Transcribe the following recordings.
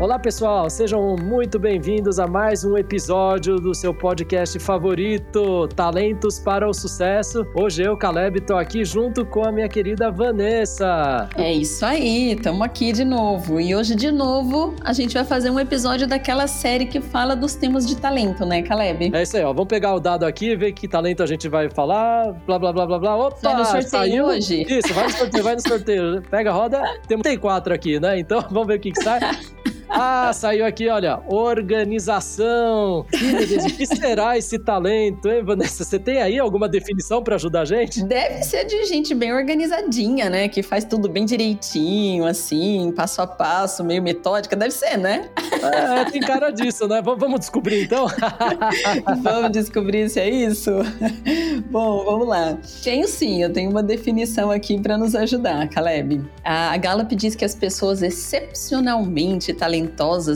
Olá pessoal, sejam muito bem-vindos a mais um episódio do seu podcast favorito, Talentos para o Sucesso. Hoje eu, Caleb, estou aqui junto com a minha querida Vanessa. É isso aí, estamos aqui de novo. E hoje, de novo, a gente vai fazer um episódio daquela série que fala dos temas de talento, né, Caleb? É isso aí, ó. Vamos pegar o dado aqui, ver que talento a gente vai falar, blá blá blá blá blá. Opa, vai no sorteio saiu. hoje? Isso, vai no sorteio, vai no sorteio. Pega a roda, temos tem quatro aqui, né? Então vamos ver o que, que sai. Ah, saiu aqui, olha, organização. O que será esse talento, hein, Vanessa? Você tem aí alguma definição para ajudar a gente? Deve ser de gente bem organizadinha, né? Que faz tudo bem direitinho, assim, passo a passo, meio metódica. Deve ser, né? É, tem cara disso, né? Vamos descobrir então? vamos descobrir se é isso? Bom, vamos lá. Tenho sim, eu tenho uma definição aqui para nos ajudar, Caleb. A Gallup diz que as pessoas excepcionalmente talentosas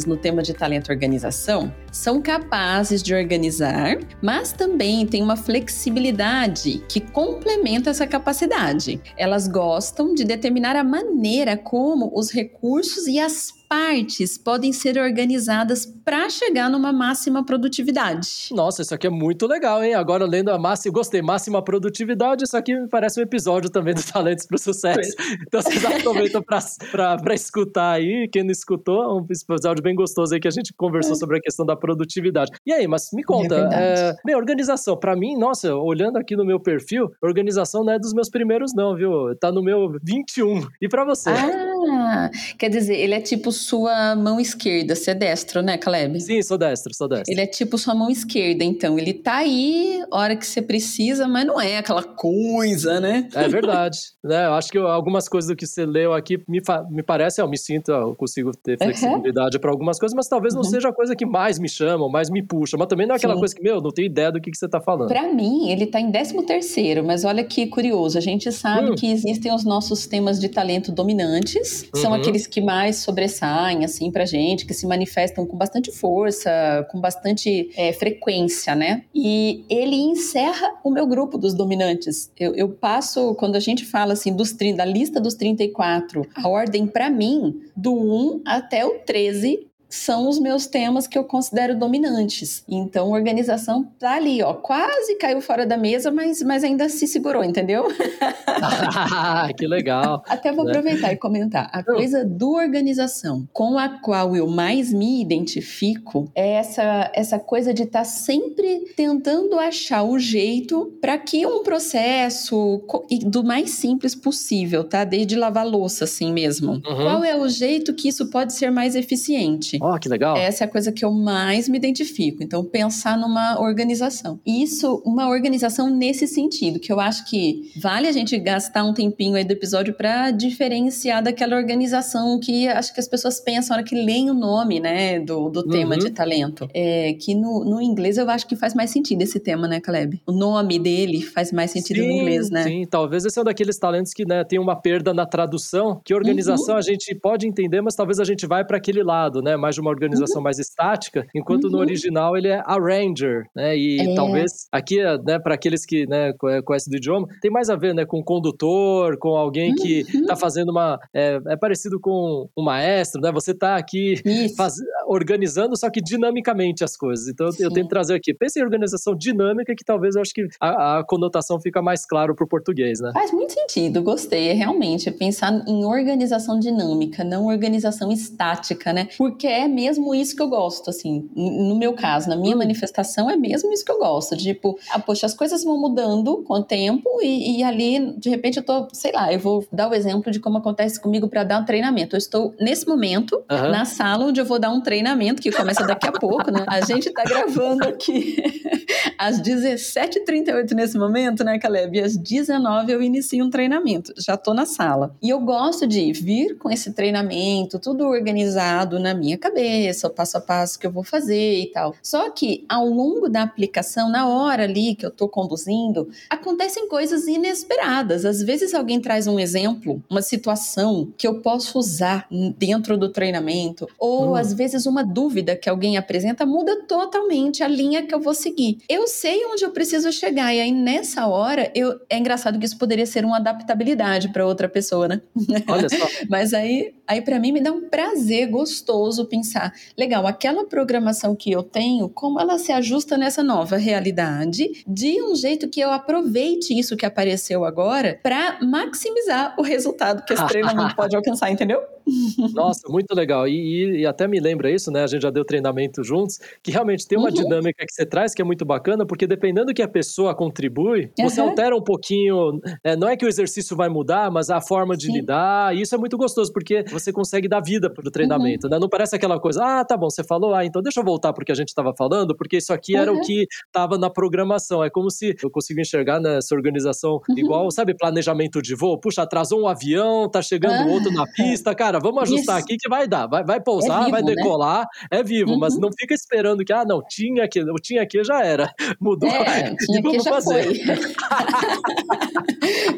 no tema de talento organização são capazes de organizar, mas também têm uma flexibilidade que complementa essa capacidade. Elas gostam de determinar a maneira como os recursos e as partes podem ser organizadas para chegar numa máxima produtividade. Nossa, isso aqui é muito legal, hein? Agora lendo a máxima, gostei, máxima produtividade, isso aqui me parece um episódio também do Talentos para o Sucesso. Então vocês aproveitam para escutar aí, quem não escutou, um episódio bem gostoso aí que a gente conversou é. sobre a questão da produtividade. E aí, mas me conta, é é, bem, organização, para mim, nossa, olhando aqui no meu perfil, organização não é dos meus primeiros não, viu? Tá no meu 21. E para você? Ah, quer dizer, ele é tipo sua mão esquerda. Você é destro, né, Caleb? Sim, sou destro, sou destro. Ele é tipo sua mão esquerda, então. Ele tá aí, hora que você precisa, mas não é aquela coisa, né? É verdade. né? Eu acho que algumas coisas do que você leu aqui me, me parece, eu me sinto, eu consigo ter flexibilidade uhum. para algumas coisas, mas talvez não uhum. seja a coisa que mais me chama, mais me puxa. Mas também não é aquela Sim. coisa que, meu, não tenho ideia do que, que você tá falando. Para mim, ele tá em 13 terceiro, mas olha que curioso. A gente sabe hum. que existem os nossos temas de talento dominantes, uhum. são aqueles que mais sobressaem, assim, pra gente, que se manifestam com bastante força, com bastante é, frequência, né? E ele encerra o meu grupo dos dominantes. Eu, eu passo, quando a gente fala assim, dos, da lista dos 34, a ordem para mim, do 1 até o 13 são os meus temas que eu considero dominantes. Então, organização tá ali, ó, quase caiu fora da mesa, mas, mas ainda se segurou, entendeu? que legal. Até vou né? aproveitar e comentar. A coisa do organização com a qual eu mais me identifico é essa, essa coisa de estar tá sempre tentando achar o jeito para que um processo do mais simples possível, tá? Desde lavar louça, assim mesmo. Uhum. Qual é o jeito que isso pode ser mais eficiente? Ó, oh, que legal. Essa é a coisa que eu mais me identifico. Então, pensar numa organização. Isso, uma organização nesse sentido, que eu acho que vale a gente gastar um tempinho aí do episódio para diferenciar daquela organização que acho que as pessoas pensam na hora que leem o nome, né, do, do tema uhum. de talento. É, que no, no inglês eu acho que faz mais sentido esse tema, né, Caleb? O nome dele faz mais sentido sim, no inglês, né? Sim, talvez esse é um daqueles talentos que né, tem uma perda na tradução, que organização uhum. a gente pode entender, mas talvez a gente vai para aquele lado, né? Mais mais de uma organização uhum. mais estática, enquanto uhum. no original ele é arranger, né? E é. talvez aqui, né, para aqueles que né, conhecem do idioma, tem mais a ver, né, com condutor, com alguém que está uhum. fazendo uma é, é, parecido com um maestro, né? Você está aqui faz, organizando, só que dinamicamente as coisas. Então eu tento trazer aqui, pense em organização dinâmica que talvez eu acho que a, a conotação fica mais claro para o português, né? Faz muito sentido, gostei. É realmente pensar em organização dinâmica, não organização estática, né? Porque é mesmo isso que eu gosto, assim, no meu caso, na minha hum. manifestação, é mesmo isso que eu gosto. Tipo, ah, poxa, as coisas vão mudando com o tempo e, e ali, de repente, eu tô, sei lá, eu vou dar o exemplo de como acontece comigo para dar um treinamento. Eu estou, nesse momento, uhum. na sala onde eu vou dar um treinamento treinamento, que começa daqui a pouco, né? A gente tá gravando aqui às 17h38 nesse momento, né, Caleb? E às 19 eu inicio um treinamento. Já tô na sala. E eu gosto de vir com esse treinamento, tudo organizado na minha cabeça, o passo a passo que eu vou fazer e tal. Só que ao longo da aplicação, na hora ali que eu tô conduzindo, acontecem coisas inesperadas. Às vezes alguém traz um exemplo, uma situação que eu posso usar dentro do treinamento, ou hum. às vezes uma dúvida que alguém apresenta muda totalmente a linha que eu vou seguir. Eu sei onde eu preciso chegar, e aí nessa hora, eu, é engraçado que isso poderia ser uma adaptabilidade para outra pessoa, né? Olha só. Mas aí, aí para mim me dá um prazer gostoso pensar, legal, aquela programação que eu tenho, como ela se ajusta nessa nova realidade, de um jeito que eu aproveite isso que apareceu agora para maximizar o resultado que esse treinamento pode alcançar, entendeu? Nossa, muito legal. E, e, até me lembra isso, né? A gente já deu treinamento juntos, que realmente tem uma uhum. dinâmica que você traz que é muito bacana, porque dependendo que a pessoa contribui, uhum. você altera um pouquinho. É, não é que o exercício vai mudar, mas a forma de Sim. lidar. E isso é muito gostoso, porque você consegue dar vida pro treinamento, uhum. né? Não parece aquela coisa, ah, tá bom, você falou, ah, então deixa eu voltar porque a gente estava falando, porque isso aqui era o que estava na programação. É como se eu consigo enxergar nessa organização uhum. igual, sabe, planejamento de voo. Puxa, atrasou um avião, tá chegando outro na pista, cara cara, vamos ajustar Isso. aqui que vai dar. Vai, vai pousar, é vivo, vai né? decolar, né? É vivo, uhum. mas não fica esperando que, ah, não, tinha aqui, o tinha aqui já era. Mudou. É, tinha aqui já fazer. foi.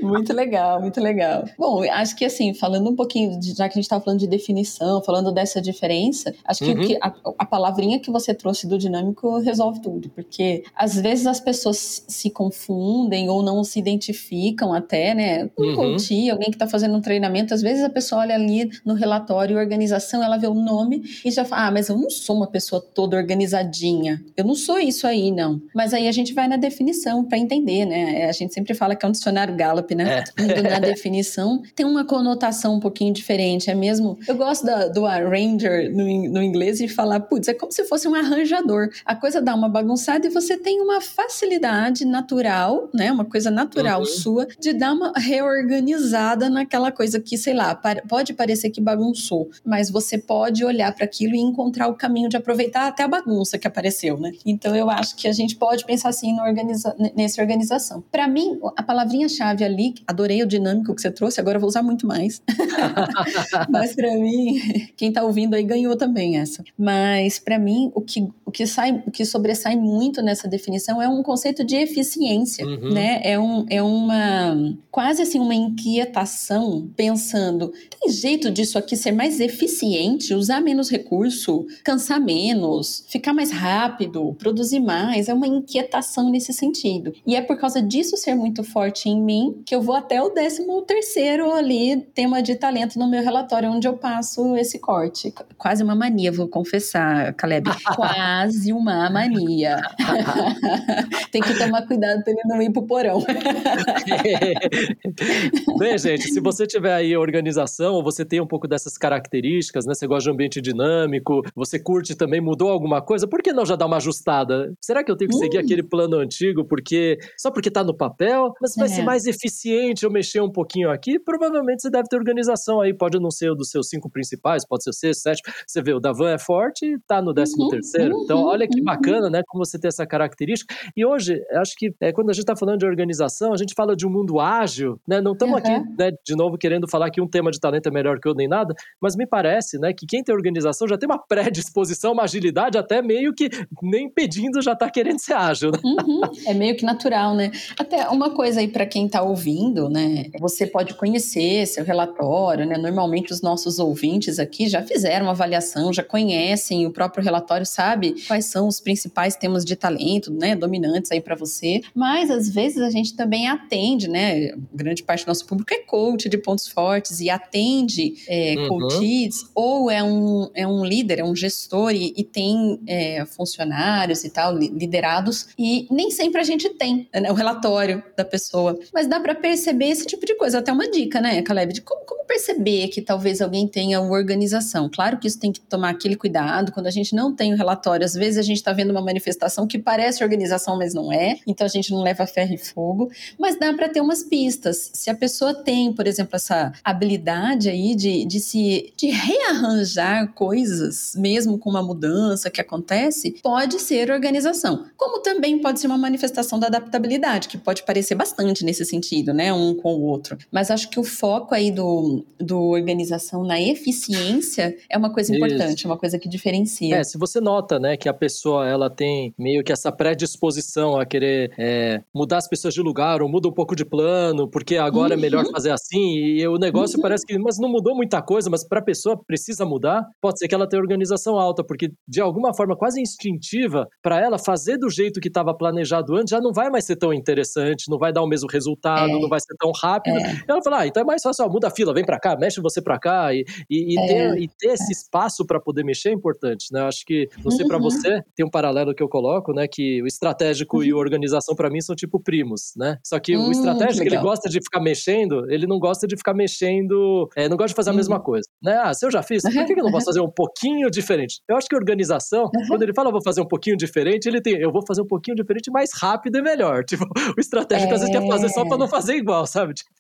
muito legal, muito legal. Bom, acho que assim, falando um pouquinho, já que a gente estava falando de definição, falando dessa diferença, acho que, uhum. que a, a, palavrinha que você trouxe do dinâmico resolve tudo, porque às vezes as pessoas se confundem ou não se identificam até, né? Um uhum. coach, alguém que está fazendo um treinamento, às vezes a pessoa olha ali no relatório organização, ela vê o nome e já fala: ah, mas eu não sou uma pessoa toda organizadinha. Eu não sou isso aí, não. Mas aí a gente vai na definição para entender, né? A gente sempre fala que é um dicionário Gallup, né? É. Indo na definição, tem uma conotação um pouquinho diferente. É mesmo. Eu gosto da, do arranger no, no inglês e falar, putz, é como se fosse um arranjador. A coisa dá uma bagunçada e você tem uma facilidade natural, né? Uma coisa natural uhum. sua de dar uma reorganizada naquela coisa que, sei lá, pode parecer que bagunçou, mas você pode olhar para aquilo e encontrar o caminho de aproveitar até a bagunça que apareceu, né? Então eu acho que a gente pode pensar assim organiza nessa organização. Para mim, a palavrinha-chave ali, adorei o dinâmico que você trouxe, agora eu vou usar muito mais. mas para mim, quem tá ouvindo aí ganhou também essa. Mas para mim, o que, o que sai, o que sobressai muito nessa definição é um conceito de eficiência, uhum. né? É, um, é uma quase assim uma inquietação pensando, tem jeito disso aqui ser mais eficiente, usar menos recurso, cansar menos, ficar mais rápido, produzir mais, é uma inquietação nesse sentido. E é por causa disso ser muito forte em mim que eu vou até o 13 terceiro ali, tema de talento no meu relatório, onde eu passo esse corte. Quase uma mania, vou confessar, Caleb. Quase uma mania. Tem que tomar cuidado para ele não ir pro porão. Bem, gente, se você tiver aí organização ou você tem um pouco dessas características, né? Você gosta de ambiente dinâmico, você curte também, mudou alguma coisa, por que não já dar uma ajustada? Será que eu tenho que seguir aquele plano antigo porque só porque tá no papel? Mas vai é. ser mais eficiente eu mexer um pouquinho aqui? Provavelmente você deve ter organização aí, pode não ser o dos seus cinco principais, pode ser o sexto, sétimo. Você vê, o Davan é forte e tá no décimo uhum, terceiro. Então, uhum, olha que uhum. bacana, né? Como você tem essa característica. E hoje, acho que é, quando a gente tá falando de organização, a gente fala de um mundo ágil, né? Não estamos aqui, né, de novo, querendo falar que um tema de talento é melhor que o nem nada, mas me parece, né, que quem tem organização já tem uma predisposição, uma agilidade, até meio que nem pedindo já está querendo ser ágil. Né? Uhum, é meio que natural, né? Até uma coisa aí para quem está ouvindo, né? Você pode conhecer seu relatório, né? Normalmente os nossos ouvintes aqui já fizeram uma avaliação, já conhecem o próprio relatório, sabe quais são os principais temas de talento, né? Dominantes aí para você. Mas às vezes a gente também atende, né? Grande parte do nosso público é coach de pontos fortes e atende é, uhum. coaches, ou é um, é um líder, é um gestor e, e tem é, funcionários e tal, liderados, e nem sempre a gente tem né, o relatório da pessoa, mas dá para perceber esse tipo de coisa. Até uma dica, né, Caleb, de como, como perceber que talvez alguém tenha uma organização. Claro que isso tem que tomar aquele cuidado. Quando a gente não tem o relatório, às vezes a gente está vendo uma manifestação que parece organização, mas não é. Então a gente não leva ferro e fogo. Mas dá para ter umas pistas. Se a pessoa tem, por exemplo, essa habilidade aí de, de se de rearranjar coisas, mesmo com uma mudança que acontece, pode ser organização. Como também pode ser uma manifestação da adaptabilidade, que pode parecer bastante nesse sentido, né? Um com o outro. Mas acho que o foco aí do, do organização na eficiência é uma coisa importante, Isso. uma coisa que diferencia. É, se você nota, né, que a pessoa ela tem meio que essa predisposição a querer é, mudar as pessoas de lugar ou muda um pouco de plano, porque agora uhum. é melhor uhum. fazer assim, e o negócio uhum. parece que, mas não mudou muita coisa, mas para a pessoa precisa mudar, pode ser que ela tenha organização alta, porque de alguma forma quase instintiva, para ela fazer do jeito que estava planejado antes já não vai mais ser tão interessante, não vai dar o mesmo resultado, é. não vai ser tão rápido. É. Ela fala, ah, então é mais fácil, ó, muda a fila, vem para cá, mexe você para cá, e, e, e, é. ter, e, ter, esse espaço para poder mexer é importante, né? Eu acho que, não sei para uhum. você, tem um paralelo que eu coloco, né, que o estratégico uhum. e a organização para mim são tipo primos, né? Só que hum, o estratégico, ele gosta de ficar mexendo, ele não gosta de ficar mexendo, é, não gosta de fazer a mesma uhum. coisa, né? Ah, se eu já fiz, por que, que eu não posso fazer um pouquinho diferente? Eu acho que a organização, quando ele fala, vou fazer um pouquinho diferente, ele tem, eu vou fazer um pouquinho diferente mais rápido e melhor. Tipo, o estratégico é... às vezes quer fazer só para não fazer igual, sabe? Tipo...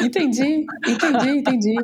Entendi, entendi, entendi.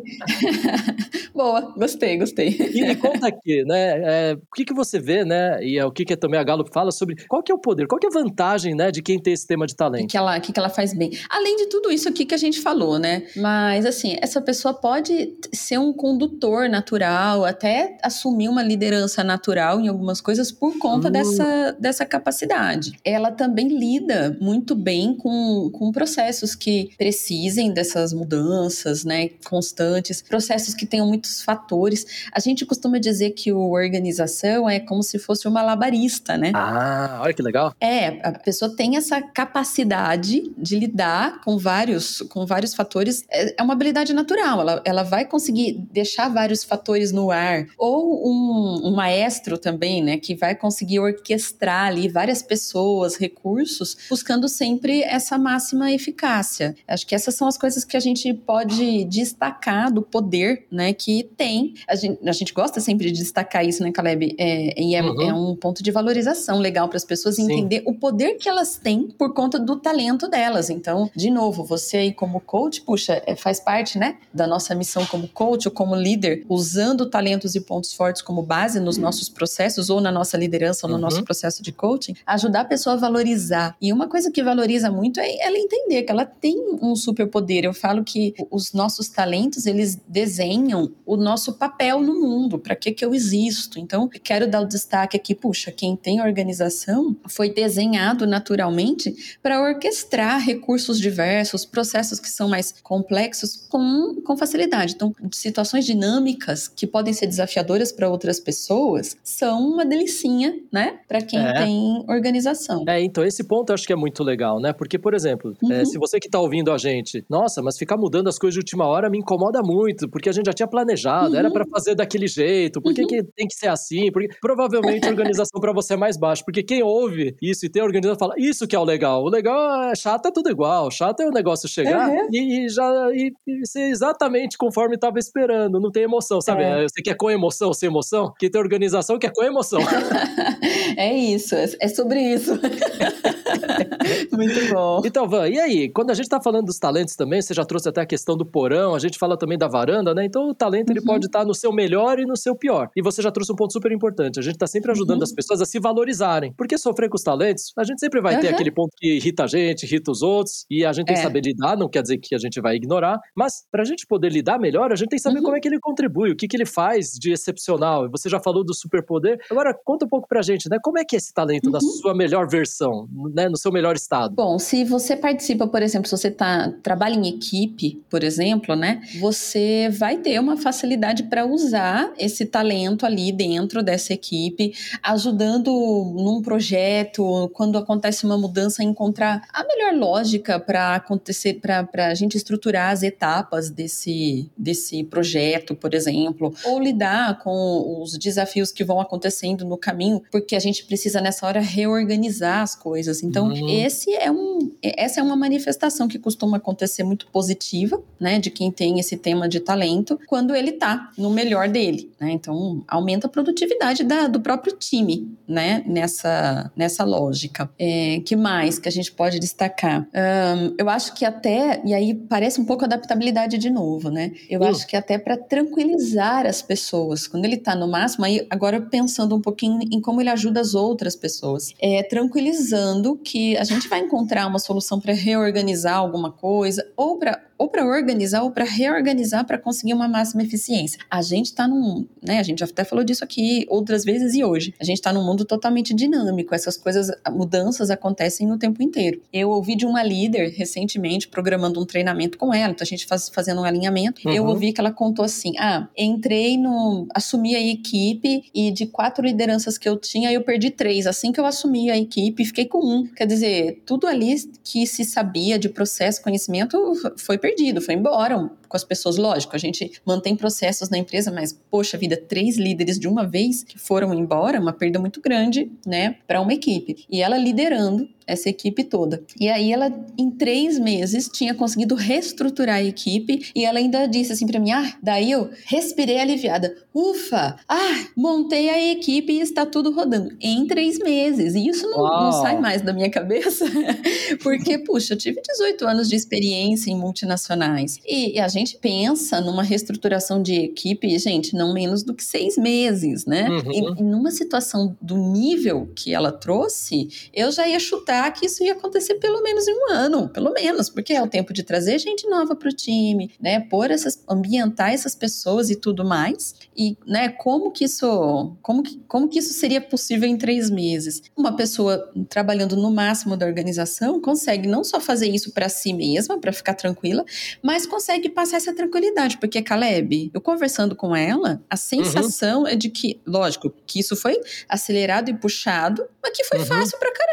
Boa, gostei, gostei. E, e conta aqui, né? É, o que, que você vê, né? E é o que, que também a Galo fala sobre qual que é o poder, qual que é a vantagem, né, de quem tem esse tema de talento. O que, ela, que, que ela faz bem. Além de tudo isso aqui que a gente falou, né? Mas, assim, essa pessoa pode ser um condutor natural, até assumir uma liderança natural em algumas coisas por conta uh. dessa, dessa capacidade. Ela também lida muito bem com, com processos que precisem dessas mudanças, né, constantes, processos que tenham muitos fatores. A gente costuma dizer que o organização é como se fosse uma labarista, né? Ah, olha que legal. É, a pessoa tem essa capacidade de lidar com vários, com vários fatores. É, é uma habilidade natural. Ela, ela vai conseguir deixar vários fatores no ar. Ou um, um maestro também, né, que vai conseguir orquestrar ali várias pessoas, recursos, buscando sempre essa máxima eficácia. Acho que essas são as coisas que a gente pode destacar do poder, né, que tem. A gente, a gente gosta sempre de destacar isso, né, Caleb? É, e é, uhum. é um ponto de valorização legal para as pessoas Sim. entender o poder que elas têm por conta do talento delas. Então, de novo, você aí como coach, puxa, é, faz parte, né, da nossa missão como coach ou como líder, usando talentos e pontos fortes como base nos nossos processos ou na nossa liderança ou no uhum. nosso processo de coaching, ajudar a pessoa a valorizar. E uma coisa que valoriza muito é ela entender que ela tem um superpoder. Eu falo que os nossos talentos, eles desenham o nosso papel no mundo, para que que eu existo. Então, quero dar o destaque aqui, puxa, quem tem organização foi desenhado naturalmente para orquestrar recursos diversos, processos que são mais complexos com, com facilidade. Então, situações dinâmicas que podem ser desafiadoras para outras pessoas são uma delicinha, né, para quem é. tem organização. É, então esse ponto eu acho que é muito legal, né? Porque, por exemplo, é, uhum. é, se você que está ouvindo a gente, nossa, mas ficar mudando as coisas de última hora me incomoda muito, porque a gente já tinha planejado, uhum. era para fazer daquele jeito, por que, uhum. que tem que ser assim? Porque provavelmente a organização para você é mais baixa, porque quem ouve isso e tem organização fala, isso que é o legal. O legal é chato, é tudo igual. Chato é o negócio chegar e, e, já e, e, ser exatamente conforme estava esperando, não tem emoção, sabe? É. Você quer com emoção, sem emoção? Que tem organização que é com emoção. é isso, é, é sobre isso. Muito bom. Então, Van, e aí? Quando a gente tá falando dos talentos também, você já trouxe até a questão do porão, a gente fala também da varanda, né? Então, o talento ele uhum. pode estar tá no seu melhor e no seu pior. E você já trouxe um ponto super importante. A gente tá sempre ajudando uhum. as pessoas a se valorizarem. Porque sofrer com os talentos, a gente sempre vai uhum. ter aquele ponto que irrita a gente, irrita os outros, e a gente tem que é. saber lidar, não quer dizer que a gente vai ignorar, mas pra gente poder lidar melhor, a gente tem que saber uhum. como é que ele contribui, o que, que ele faz de excepcional. Você já falou do superpoder. Agora, conta um pouco pra gente, né? Como é que é esse talento na uhum. sua melhor versão, né? No seu melhor estado? Bom, se você participa, por exemplo, se você tá, trabalha em equipe, por exemplo, né? Você vai ter uma facilidade para usar esse talento ali dentro dessa equipe, ajudando num projeto, quando acontece uma mudança, encontrar a melhor lógica para acontecer, para a gente estruturar as etapas desse, desse projeto, por exemplo, ou lidar com os desafios que vão acontecendo no caminho, porque a gente precisa nessa hora reorganizar as coisas. Então, uhum. esse é um, essa é uma manifestação que costuma acontecer muito positiva, né, de quem tem esse tema de talento quando ele está no melhor dele, né? Então, aumenta a produtividade da, do próprio time, né? Nessa, nessa lógica. É, que mais que a gente pode destacar? Um, eu acho que até, e aí parece um pouco adaptabilidade de novo, né? Eu uh. acho que até para tranquilizar as pessoas, quando está no máximo, aí agora pensando um pouquinho em como ele ajuda as outras pessoas, é tranquilizando que a gente vai encontrar uma solução para reorganizar alguma coisa ou para ou para organizar ou para reorganizar para conseguir uma máxima eficiência. A gente está num, né, a gente já até falou disso aqui outras vezes e hoje. A gente está num mundo totalmente dinâmico, essas coisas, mudanças acontecem o tempo inteiro. Eu ouvi de uma líder recentemente programando um treinamento com ela, então a gente faz, fazendo um alinhamento. Uhum. Eu ouvi que ela contou assim: "Ah, entrei no assumi a equipe e de quatro lideranças que eu tinha, eu perdi três. Assim que eu assumi a equipe, fiquei com um. Quer dizer, tudo ali que se sabia de processo, conhecimento foi perdido, foi embora com as pessoas. Lógico, a gente mantém processos na empresa, mas, poxa vida, três líderes de uma vez que foram embora, uma perda muito grande, né, para uma equipe. E ela liderando essa equipe toda. E aí ela, em três meses, tinha conseguido reestruturar a equipe e ela ainda disse assim para mim: ah, daí eu respirei aliviada. Ufa! Ah, montei a equipe e está tudo rodando. Em três meses. E isso não, não sai mais da minha cabeça, porque, puxa, eu tive 18 anos de experiência em multinacionais. E, e a gente pensa numa reestruturação de equipe, gente, não menos do que seis meses, né? Uhum. E, e numa situação do nível que ela trouxe, eu já ia chutar que isso ia acontecer pelo menos em um ano, pelo menos, porque é o tempo de trazer gente nova para o time, né? Pôr essas, ambientar essas pessoas e tudo mais. E, né, como que isso, como que, como que isso seria possível em três meses? Uma pessoa trabalhando no máximo da organização consegue não só fazer isso para si mesma, para ficar tranquila, mas consegue passar essa tranquilidade, porque Caleb, eu conversando com ela, a sensação uhum. é de que, lógico, que isso foi acelerado e puxado, mas que foi uhum. fácil pra caramba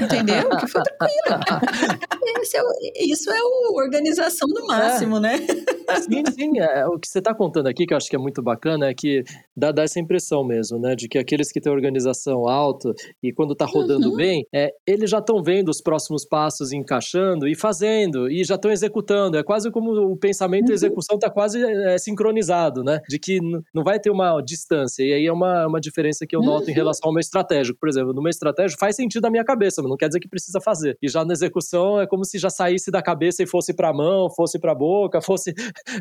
entendeu? Que foi tranquilo. é, isso é o organização no máximo, é. né? Sim, sim. É, o que você está contando aqui, que eu acho que é muito bacana, é que dá, dá essa impressão mesmo, né? De que aqueles que têm organização alta e quando está rodando uhum. bem, é, eles já estão vendo os próximos passos encaixando e fazendo, e já estão executando. É quase como o pensamento e a uhum. execução está quase é, sincronizado, né? De que não vai ter uma distância. E aí é uma, uma diferença que eu noto uhum. em relação ao meu estratégico. Por exemplo, no meu estratégico faz sentido na minha cabeça, mas não quer dizer que precisa fazer. E já na execução é como se já saísse da cabeça e fosse para a mão, fosse para a boca, fosse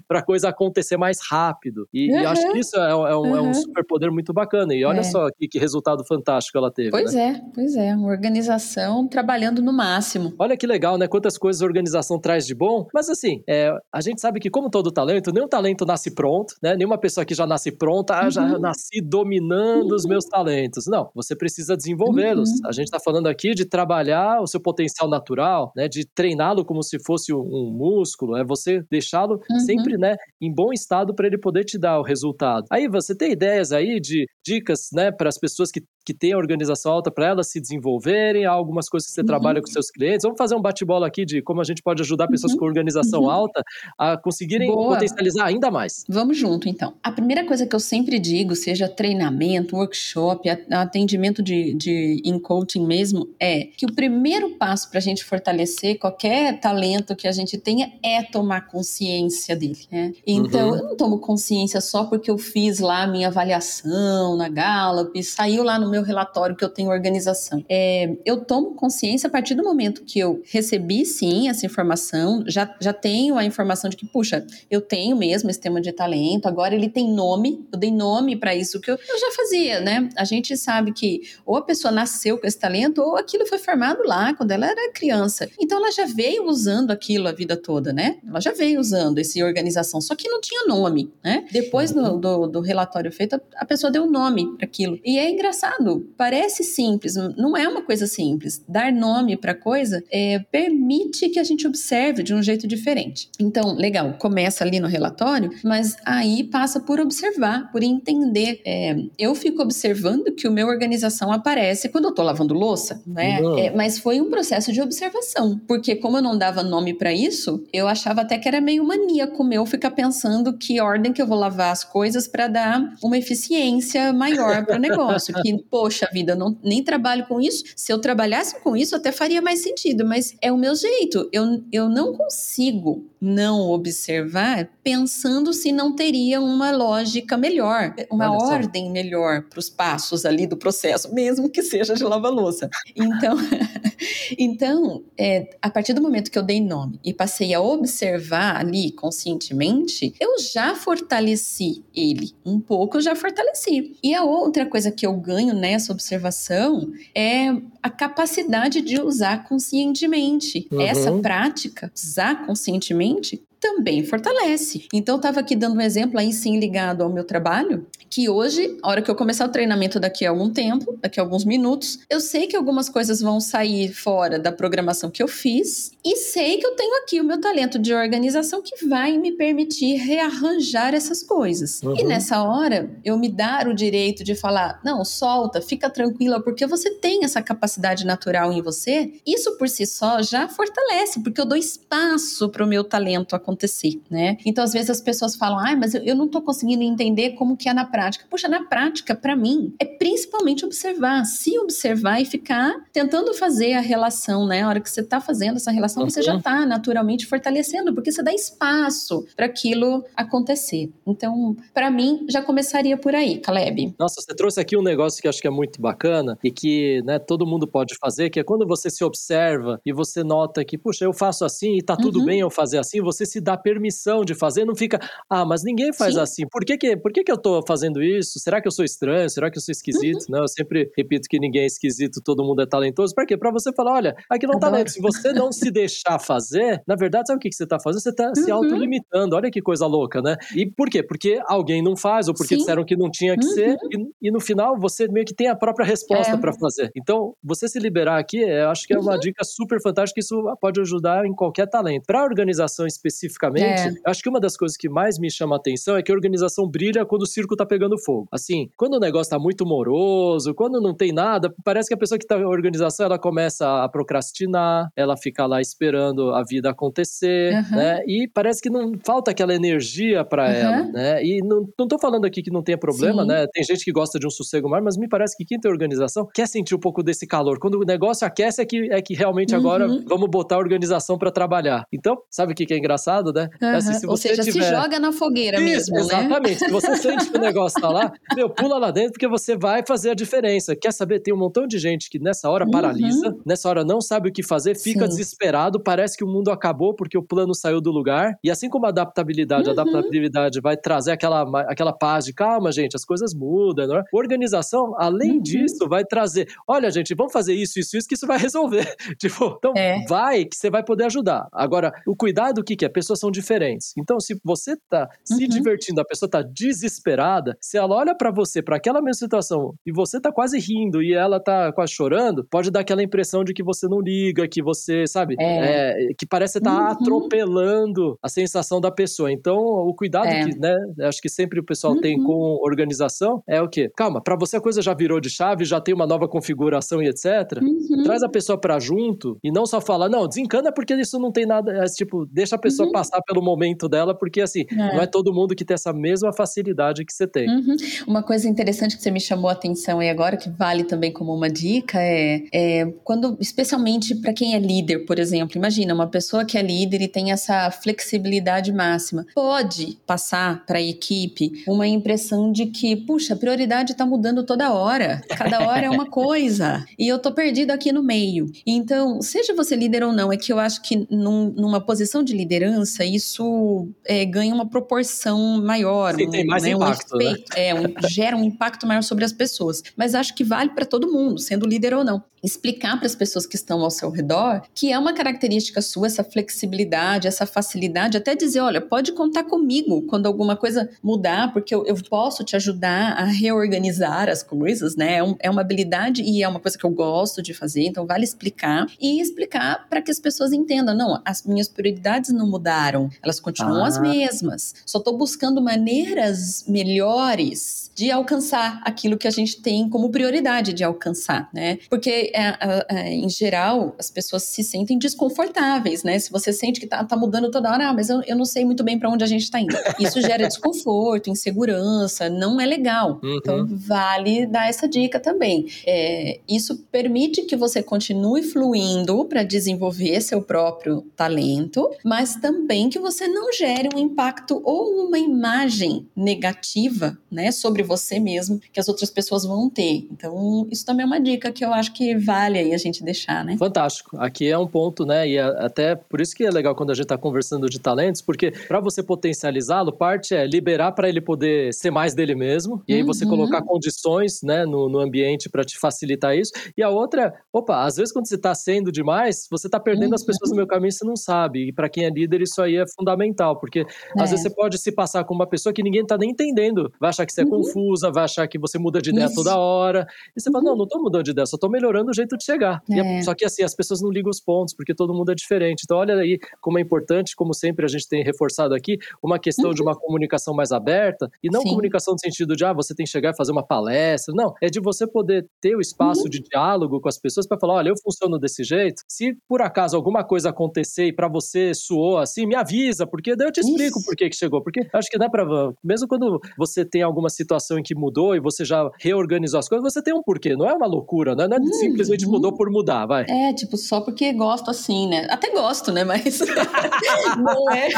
para coisa acontecer mais rápido. E, uhum. e, acho que isso é, é um, uhum. é um superpoder muito bacana. E olha é. só que, que, resultado fantástico ela teve. Pois né? é, pois é. Uma organização trabalhando no máximo. Olha que legal, né? Quantas coisas a organização traz de bom. Mas assim, é, a gente sabe que, como todo talento, nenhum talento nasce pronto, né? Nenhuma pessoa que já nasce pronta, ah, já uhum. nasci dominando os meus talentos. Não, você precisa desenvolvê-los. Uhum. A gente está falando aqui de trabalhar o seu potencial natural, né? De treiná-lo como se fosse um músculo, é você deixá-lo uhum. sempre, né, em bom estado para ele poder te dar o resultado. Aí você tem ideias aí de dicas, né, para as pessoas que que tem a organização alta para elas se desenvolverem, há algumas coisas que você uhum. trabalha com seus clientes. Vamos fazer um bate-bola aqui de como a gente pode ajudar pessoas uhum. com organização uhum. alta a conseguirem Boa. potencializar ainda mais. Vamos junto, então. A primeira coisa que eu sempre digo, seja treinamento, workshop, atendimento de, de em coaching mesmo, é que o primeiro passo para a gente fortalecer qualquer talento que a gente tenha é tomar consciência dele. Né? Então, uhum. eu não tomo consciência só porque eu fiz lá a minha avaliação na Gallup, saiu lá no meu relatório que eu tenho organização. É, eu tomo consciência a partir do momento que eu recebi, sim, essa informação, já, já tenho a informação de que, puxa, eu tenho mesmo esse tema de talento, agora ele tem nome, eu dei nome para isso que eu, eu já fazia, né? A gente sabe que ou a pessoa nasceu com esse talento ou aquilo foi formado lá quando ela era criança. Então ela já veio usando aquilo a vida toda, né? Ela já veio usando esse organização, só que não tinha nome, né? Depois do, do, do relatório feito, a pessoa deu nome para aquilo. E é engraçado parece simples, não é uma coisa simples. Dar nome para coisa é, permite que a gente observe de um jeito diferente. Então, legal, começa ali no relatório, mas aí passa por observar, por entender. É, eu fico observando que o meu organização aparece quando eu tô lavando louça, né? É, mas foi um processo de observação, porque como eu não dava nome para isso, eu achava até que era meio maníaco meu ficar pensando que ordem que eu vou lavar as coisas para dar uma eficiência maior para o negócio, que poxa vida, eu não, nem trabalho com isso. Se eu trabalhasse com isso, até faria mais sentido, mas é o meu jeito. Eu, eu não consigo não observar pensando se não teria uma lógica melhor, uma ordem melhor para os passos ali do processo, mesmo que seja de lavar louça. Então, então é, a partir do momento que eu dei nome e passei a observar ali conscientemente, eu já fortaleci ele. Um pouco eu já fortaleci. E a outra coisa que eu ganho nessa observação é a capacidade de usar conscientemente. Uhum. Essa prática, usar conscientemente, cliente também fortalece. Então, eu estava aqui dando um exemplo aí sim ligado ao meu trabalho, que hoje, a hora que eu começar o treinamento daqui a algum tempo, daqui a alguns minutos, eu sei que algumas coisas vão sair fora da programação que eu fiz e sei que eu tenho aqui o meu talento de organização que vai me permitir rearranjar essas coisas. Uhum. E nessa hora, eu me dar o direito de falar: não, solta, fica tranquila, porque você tem essa capacidade natural em você. Isso por si só já fortalece, porque eu dou espaço para o meu talento acontecer acontecer, né? Então, às vezes as pessoas falam, ah, mas eu, não tô conseguindo entender como que é na prática. Poxa, na prática, para mim, é principalmente observar, se observar e ficar tentando fazer a relação, né? A hora que você tá fazendo essa relação, uhum. você já tá naturalmente fortalecendo, porque você dá espaço para aquilo acontecer. Então, para mim, já começaria por aí, Caleb. Nossa, você trouxe aqui um negócio que acho que é muito bacana e que, né, todo mundo pode fazer, que é quando você se observa e você nota que, puxa, eu faço assim e tá tudo uhum. bem eu fazer assim, você se dá permissão de fazer, não fica, ah, mas ninguém faz Sim. assim, por que que, por que que eu tô fazendo isso? Será que eu sou estranho? Será que eu sou esquisito? Uhum. Não, eu sempre repito que ninguém é esquisito, todo mundo é talentoso. Para quê? Para você falar, olha, aqui não tá talento. Se você não se deixar fazer, na verdade, sabe o que, que você tá fazendo? Você tá uhum. se autolimitando. Olha que coisa louca, né? E por quê? Porque alguém não faz, ou porque Sim. disseram que não tinha que uhum. ser, e, e, no final você meio que tem a própria resposta é. para fazer. Então, você se liberar aqui, eu acho que é uma uhum. dica super fantástica, isso pode ajudar em qualquer talento. Para organização especificamente, é. acho que uma das coisas que mais me chama a atenção é que a organização brilha quando o circo tá pegando fogo. Assim, quando o negócio tá muito moroso, quando não tem nada, parece que a pessoa que tá na organização, ela começa a procrastinar, ela fica lá esperando a vida acontecer, uhum. né? E parece que não falta aquela energia para uhum. ela, né? E não, não tô falando aqui que não tenha problema, Sim. né? Tem gente que gosta de um sossego maior, mas me parece que quem tem organização quer sentir um pouco desse calor. Quando o negócio aquece é que, é que realmente agora uhum. vamos botar a organização para trabalhar. Então, sabe o que, que é engraçado, né? Uhum. Assim, se Ou seja, tiver... se joga na fogueira Isso, mesmo, né? Exatamente. Se você sente que o negócio tá lá, meu, pula lá dentro porque você vai fazer a diferença. Quer saber? Tem um montão de gente que nessa hora uhum. paralisa, nessa hora não sabe o que fazer, fica Sim. desesperado, parece que o mundo acabou porque o plano saiu do lugar. E assim como a adaptabilidade, uhum. a adaptabilidade vai trazer aquela, aquela paz de calma, gente, as coisas mudam. É? Organização, além uhum. disso, vai trazer: olha, gente, vamos fazer isso, isso, isso, que isso vai resolver. tipo, então é. vai que você vai poder ajudar. Agora, o cuidado, o que, que é? Pessoas são diferentes. Então, se você tá se uhum. divertindo, a pessoa tá desesperada, se ela olha para você, para aquela mesma situação, e você tá quase rindo e ela tá quase chorando, pode dar aquela impressão de que você não liga, que você, sabe, é. É, que parece que tá uhum. atropelando a sensação da pessoa. Então, o cuidado é. que, né, acho que sempre o pessoal uhum. tem com organização é o quê? Calma, para você a coisa já virou de chave, já tem uma nova configuração e etc. Uhum. Traz a pessoa para junto e não só fala, não, desencana porque isso não tem nada, é, tipo, deixa a pessoa uhum. passar pelo momento dela, porque assim, é. não é todo mundo que tem essa mesma facilidade que você tem. Uhum. Uma coisa interessante que você me chamou a atenção aí agora, que vale também como uma dica, é, é quando, especialmente para quem é líder, por exemplo, imagina uma pessoa que é líder e tem essa flexibilidade máxima, pode passar para a equipe uma impressão de que, puxa, a prioridade está mudando toda hora, cada hora é uma coisa e eu tô perdido aqui no meio. Então, seja você líder ou não, é que eu acho que num, numa posição de liderança isso é, ganha uma proporção maior. Sim, um, tem mais né, impacto, um efeito, né? é, um, gera um impacto maior sobre as pessoas. Mas acho que vale para todo mundo, sendo líder ou não. Explicar para as pessoas que estão ao seu redor que é uma característica sua essa flexibilidade, essa facilidade, até dizer, olha, pode contar comigo quando alguma coisa mudar, porque eu, eu posso te ajudar a reorganizar as coisas, né? É, um, é uma habilidade e é uma coisa que eu gosto de fazer, então vale explicar e explicar para que as pessoas entendam, não, as minhas prioridades não mudaram, elas continuam ah. as mesmas. Só estou buscando maneiras melhores de alcançar aquilo que a gente tem como prioridade de alcançar, né? Porque é, é, em geral, as pessoas se sentem desconfortáveis, né? Se você sente que tá, tá mudando toda hora, ah, mas eu, eu não sei muito bem para onde a gente está indo. Isso gera desconforto, insegurança, não é legal. Uhum. Então, vale dar essa dica também. É, isso permite que você continue fluindo para desenvolver seu próprio talento, mas também que você não gere um impacto ou uma imagem negativa, né, sobre você mesmo que as outras pessoas vão ter. Então, isso também é uma dica que eu acho que vale aí a gente deixar, né? Fantástico. Aqui é um ponto, né, e é até por isso que é legal quando a gente está conversando de talentos, porque para você potencializá-lo, parte é liberar para ele poder ser mais dele mesmo, e aí você uhum. colocar condições, né, no, no ambiente para te facilitar isso. E a outra, opa, às vezes quando você está sendo demais, você está perdendo uhum. as pessoas no meu caminho e você não sabe. E para quem é líder, isso aí é fundamental, porque é. às vezes você pode se passar com uma pessoa que ninguém está nem entendendo, vai achar que você é uhum. Confusa, vai achar que você muda de ideia isso. toda hora. E você fala, não, uhum. não estou mudando de ideia, só estou melhorando o jeito de chegar. É. É, só que assim, as pessoas não ligam os pontos, porque todo mundo é diferente. Então, olha aí como é importante, como sempre a gente tem reforçado aqui, uma questão uhum. de uma comunicação mais aberta, e não Sim. comunicação no sentido de, ah, você tem que chegar e fazer uma palestra. Não, é de você poder ter o espaço uhum. de diálogo com as pessoas para falar, olha, eu funciono desse jeito. Se por acaso alguma coisa acontecer e para você soou assim, me avisa, porque daí eu te explico Isso. por que que chegou. Porque acho que dá para mesmo quando você tem alguma situação em que mudou e você já reorganizou as coisas, você tem um porquê. Não é uma loucura, né? Não é uhum. simplesmente mudou por mudar, vai. É, tipo, só porque gosto assim, né? Até gosto, né? Mas não é.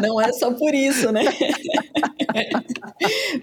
não é só por isso, né?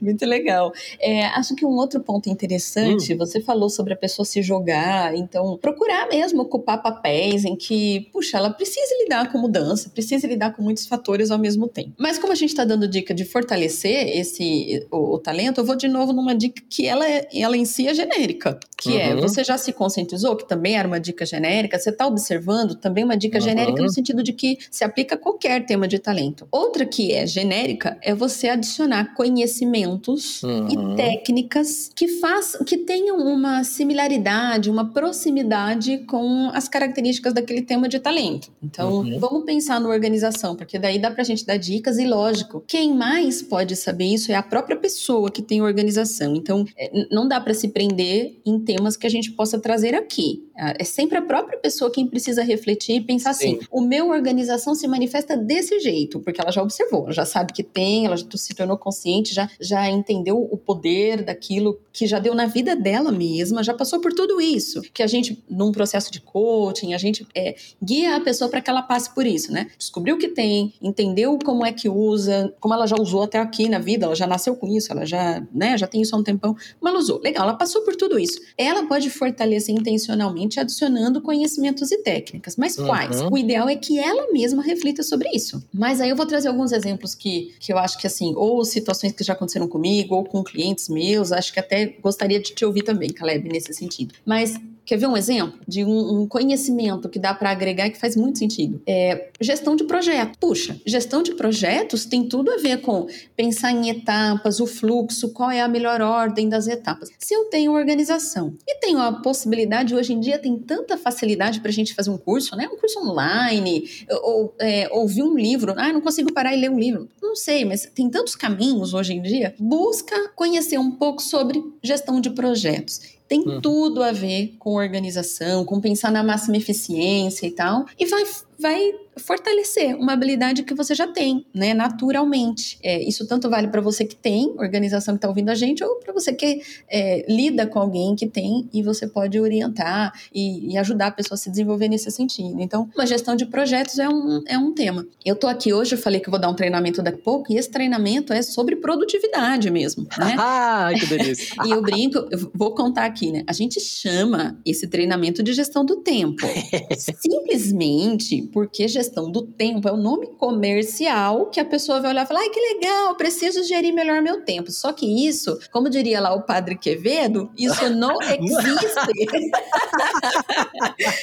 Muito legal. É, acho que um outro ponto interessante, hum. você falou sobre a pessoa se jogar, então procurar mesmo ocupar papéis em que, puxa, ela precisa lidar com mudança, precisa lidar com muitos fatores ao mesmo tempo. Mas como a gente está dando dica de fortalecer esse o, o, talento, eu vou de novo numa dica que ela, é, ela em si é genérica, que é, uhum. é você já se conscientizou, que também era uma dica genérica, você está observando, também uma dica uhum. genérica no sentido de que se aplica a qualquer tema de talento. Outra que é genérica é você adicionar conhecimentos uhum. e técnicas que façam, que tenham uma similaridade, uma proximidade com as características daquele tema de talento. Então, uhum. vamos pensar na organização, porque daí dá pra gente dar dicas e lógico, quem mais pode saber isso é a própria pessoa que tem organização. Então, é, não dá para se prender em temas que a gente possa trazer aqui. Ah, é sempre a própria pessoa quem precisa refletir e pensar Sim. assim: o meu organização se manifesta desse jeito, porque ela já observou, ela já sabe que tem, ela já se tornou consciente, já, já entendeu o poder daquilo que já deu na vida dela mesma, já passou por tudo isso. Que a gente, num processo de coaching, a gente é, guia a pessoa para que ela passe por isso, né? Descobriu o que tem, entendeu como é que usa, como ela já usou até aqui na vida, ela já nasceu com isso, ela já, né, já tem isso há um tempão, mas ela usou. Legal, ela passou por tudo isso. Ela pode fortalecer intencionalmente adicionando conhecimentos e técnicas. Mas uhum. quais? O ideal é que ela mesma reflita sobre isso. Mas aí eu vou trazer alguns exemplos que, que eu acho que, assim, ou situações que já aconteceram comigo, ou com clientes meus, acho que até gostaria de te ouvir também, Caleb, nesse sentido. Mas Quer ver um exemplo de um, um conhecimento que dá para agregar e que faz muito sentido? É gestão de projeto. Puxa, gestão de projetos tem tudo a ver com pensar em etapas, o fluxo, qual é a melhor ordem das etapas. Se eu tenho organização e tenho a possibilidade, hoje em dia tem tanta facilidade para a gente fazer um curso, né? Um curso online, ou é, ouvir um livro. Ah, não consigo parar e ler um livro. Não sei, mas tem tantos caminhos hoje em dia. Busca conhecer um pouco sobre gestão de projetos tem uhum. tudo a ver com organização, com pensar na máxima eficiência e tal. E vai, vai fortalecer uma habilidade que você já tem, né, naturalmente. É, isso tanto vale para você que tem organização que está ouvindo a gente, ou para você que é, lida com alguém que tem e você pode orientar e, e, ajudar a pessoa a se desenvolver nesse sentido. Então, uma gestão de projetos é um, é um tema. Eu tô aqui hoje, eu falei que vou dar um treinamento daqui a pouco, e esse treinamento é sobre produtividade mesmo, né? ah, que delícia! e eu brinco, eu vou contar aqui, né? A gente chama esse treinamento de gestão do tempo. Simplesmente porque gestão do tempo é o nome comercial que a pessoa vai olhar e falar: ai, que legal, preciso gerir melhor meu tempo. Só que isso, como diria lá o padre Quevedo, isso não existe.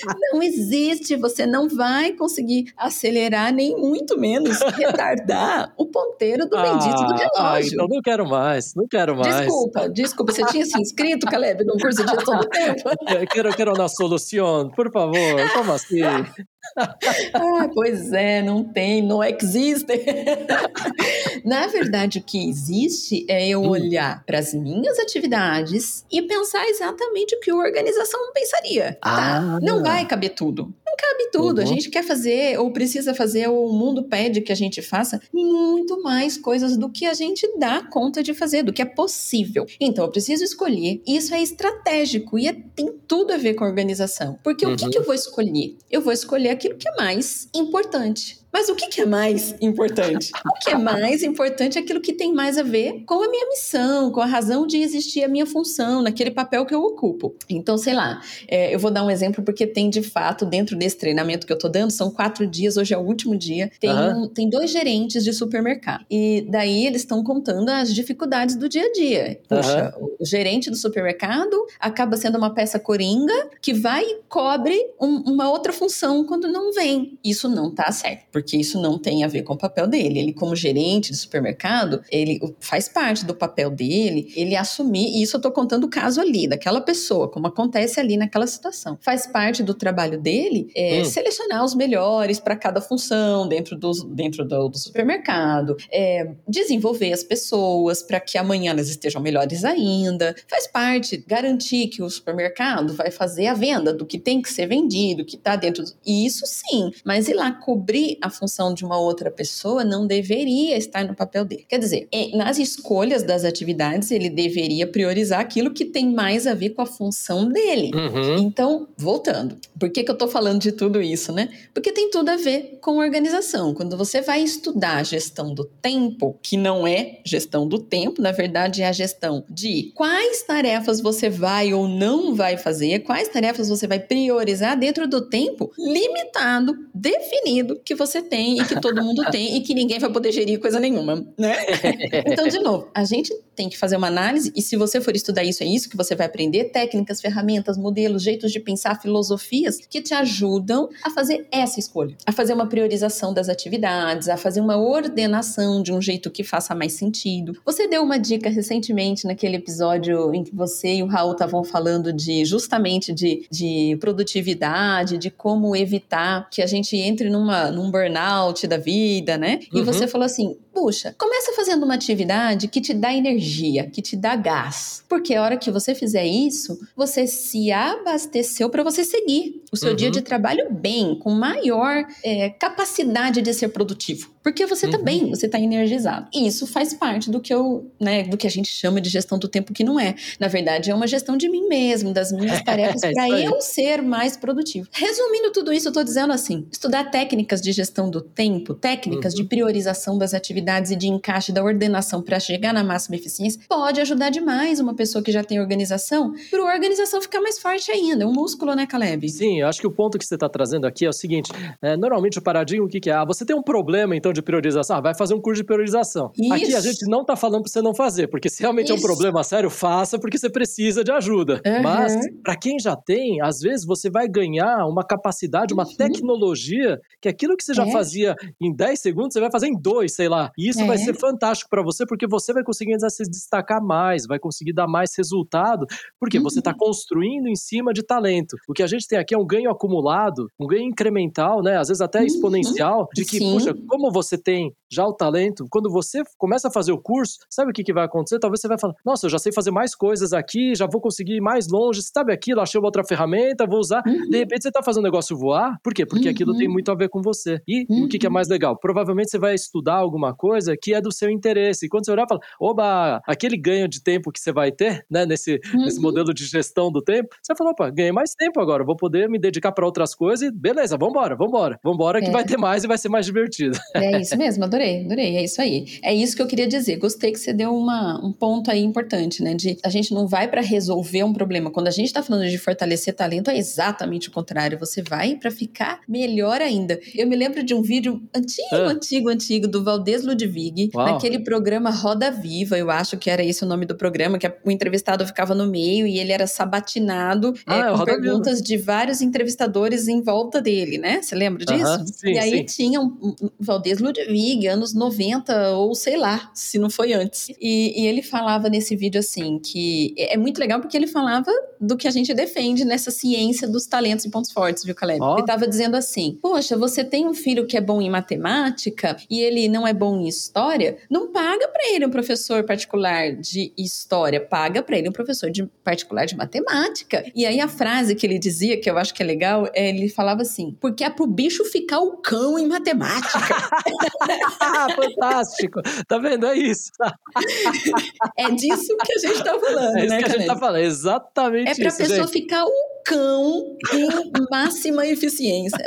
não existe. Você não vai conseguir acelerar, nem muito menos retardar o ponteiro do bendito do relógio. Ah, então não quero mais, não quero mais. Desculpa, desculpa. Você tinha se inscrito, Caleb, num curso de gestão do tempo? Eu quero, quero uma solução, por favor. Como assim? Ah, pois é, não tem, não existe. Na verdade, o que existe é eu hum. olhar para as minhas atividades e pensar exatamente o que a organização pensaria. Tá? Ah. Não vai caber tudo. Não cabe tudo. Uhum. A gente quer fazer, ou precisa fazer, ou o mundo pede que a gente faça muito mais coisas do que a gente dá conta de fazer, do que é possível. Então, eu preciso escolher. Isso é estratégico e é, tem tudo a ver com a organização. Porque uhum. o que, uhum. que eu vou escolher? Eu vou escolher aquilo que é mais importante. Mas o que, é mais importante? O que é mais importante é aquilo que tem mais a ver com a minha missão, com a razão de existir a minha função, naquele papel que eu ocupo. Então, sei lá, é, eu vou dar um exemplo porque tem de fato, dentro desse treinamento que eu tô dando, são quatro dias, hoje é o último dia, tem, uhum. um, tem dois gerentes de supermercado. E daí eles estão contando as dificuldades do dia a dia. Puxa, uhum. o gerente do supermercado acaba sendo uma peça coringa que vai e cobre um, uma outra função quando não vem. Isso não tá certo porque isso não tem a ver com o papel dele. Ele, como gerente de supermercado, ele faz parte do papel dele, ele assumir, e isso eu tô contando o caso ali, daquela pessoa, como acontece ali naquela situação. Faz parte do trabalho dele é, hum. selecionar os melhores para cada função dentro do, dentro do, do supermercado, é, desenvolver as pessoas para que amanhã elas estejam melhores ainda. Faz parte garantir que o supermercado vai fazer a venda do que tem que ser vendido, que está dentro. Do, e isso sim, mas ir lá cobrir a função de uma outra pessoa não deveria estar no papel dele. Quer dizer, é, nas escolhas das atividades, ele deveria priorizar aquilo que tem mais a ver com a função dele. Uhum. Então, voltando, por que, que eu tô falando de tudo isso, né? Porque tem tudo a ver com organização. Quando você vai estudar a gestão do tempo, que não é gestão do tempo, na verdade é a gestão de quais tarefas você vai ou não vai fazer, quais tarefas você vai priorizar dentro do tempo limitado, definido que você tem e que todo mundo tem e que ninguém vai poder gerir coisa nenhuma, né? então, de novo, a gente tem que fazer uma análise e se você for estudar isso, é isso que você vai aprender, técnicas, ferramentas, modelos, jeitos de pensar, filosofias que te ajudam a fazer essa escolha, a fazer uma priorização das atividades, a fazer uma ordenação de um jeito que faça mais sentido. Você deu uma dica recentemente naquele episódio em que você e o Raul estavam falando de justamente de, de produtividade, de como evitar que a gente entre numa, num burnout da vida, né? E uhum. você falou assim: puxa, começa fazendo uma atividade que te dá energia, que te dá gás. Porque a hora que você fizer isso, você se abasteceu para você seguir o seu uhum. dia de trabalho bem, com maior é, capacidade de ser produtivo. Porque você tá uhum. bem, você tá energizado. E isso faz parte do que eu, né, do que a gente chama de gestão do tempo que não é. Na verdade, é uma gestão de mim mesmo, das minhas tarefas, para eu ser mais produtivo. Resumindo tudo isso, eu tô dizendo assim: estudar técnicas de gestão do tempo, técnicas uhum. de priorização das atividades e de encaixe da ordenação para chegar na máxima eficiência, pode ajudar demais uma pessoa que já tem organização, para a organização ficar mais forte ainda. É um músculo, né, Caleb? Sim, eu acho que o ponto que você está trazendo aqui é o seguinte: é, normalmente o paradigma, o que, que é? Ah, você tem um problema, então de priorização, ah, vai fazer um curso de priorização. Isso. Aqui a gente não tá falando para você não fazer, porque se realmente Isso. é um problema sério, faça porque você precisa de ajuda. Uhum. Mas para quem já tem, às vezes você vai ganhar uma capacidade, uma uhum. tecnologia que aquilo que você já é. fazia em 10 segundos, você vai fazer em 2, sei lá. E isso é. vai ser fantástico para você porque você vai conseguir se destacar mais, vai conseguir dar mais resultado, porque uhum. você está construindo em cima de talento. O que a gente tem aqui é um ganho acumulado, um ganho incremental, né? Às vezes até uhum. exponencial, de que, Sim. puxa, como você tem já o talento, quando você começa a fazer o curso, sabe o que, que vai acontecer? Talvez você vai falar, nossa, eu já sei fazer mais coisas aqui, já vou conseguir ir mais longe, sabe aquilo, achei outra ferramenta, vou usar. Uhum. De repente você está fazendo o negócio voar, por quê? Porque uhum. aquilo tem muito a ver com você. E o que, que, é uhum. mais legal? Provavelmente você vai estudar alguma coisa que é do seu interesse. E quando você olhar, fala, oba, aquele ganho de tempo que você vai ter, né, nesse, nesse uhum. modelo de gestão do tempo, você fala, opa, ganhei mais tempo agora, vou poder me dedicar para outras coisas e beleza, vambora, vambora. Vambora que é. vai ter mais e vai ser mais divertido. É isso mesmo, adorei adorei. É isso aí. É isso que eu queria dizer. Gostei que você deu uma, um ponto aí importante, né? De a gente não vai para resolver um problema. Quando a gente está falando de fortalecer talento, é exatamente o contrário. Você vai para ficar melhor ainda. Eu me lembro lembro de um vídeo antigo, ah. antigo, antigo, do Valdez Ludwig, Uau. naquele programa Roda Viva, eu acho que era esse o nome do programa, que o entrevistado ficava no meio e ele era sabatinado ah, é, com perguntas Viva. de vários entrevistadores em volta dele, né? Você lembra disso? Uh -huh. sim, e aí sim. tinha um, um Valdez Ludwig, anos 90, ou sei lá, se não foi antes. E, e ele falava nesse vídeo assim, que é, é muito legal porque ele falava do que a gente defende nessa ciência dos talentos e pontos fortes, viu, Caleb? Oh. Ele estava dizendo assim: Poxa, você tem um filho que é bom em matemática e ele não é bom em história, não paga para ele um professor particular de história, paga para ele um professor de particular de matemática. E aí a frase que ele dizia, que eu acho que é legal, é, ele falava assim: porque é pro bicho ficar o cão em matemática. Fantástico! Tá vendo? É isso. é disso que a gente tá falando, é isso né, que a gente tá falando, exatamente É pra isso, pessoa gente. ficar o cão em máxima eficiência.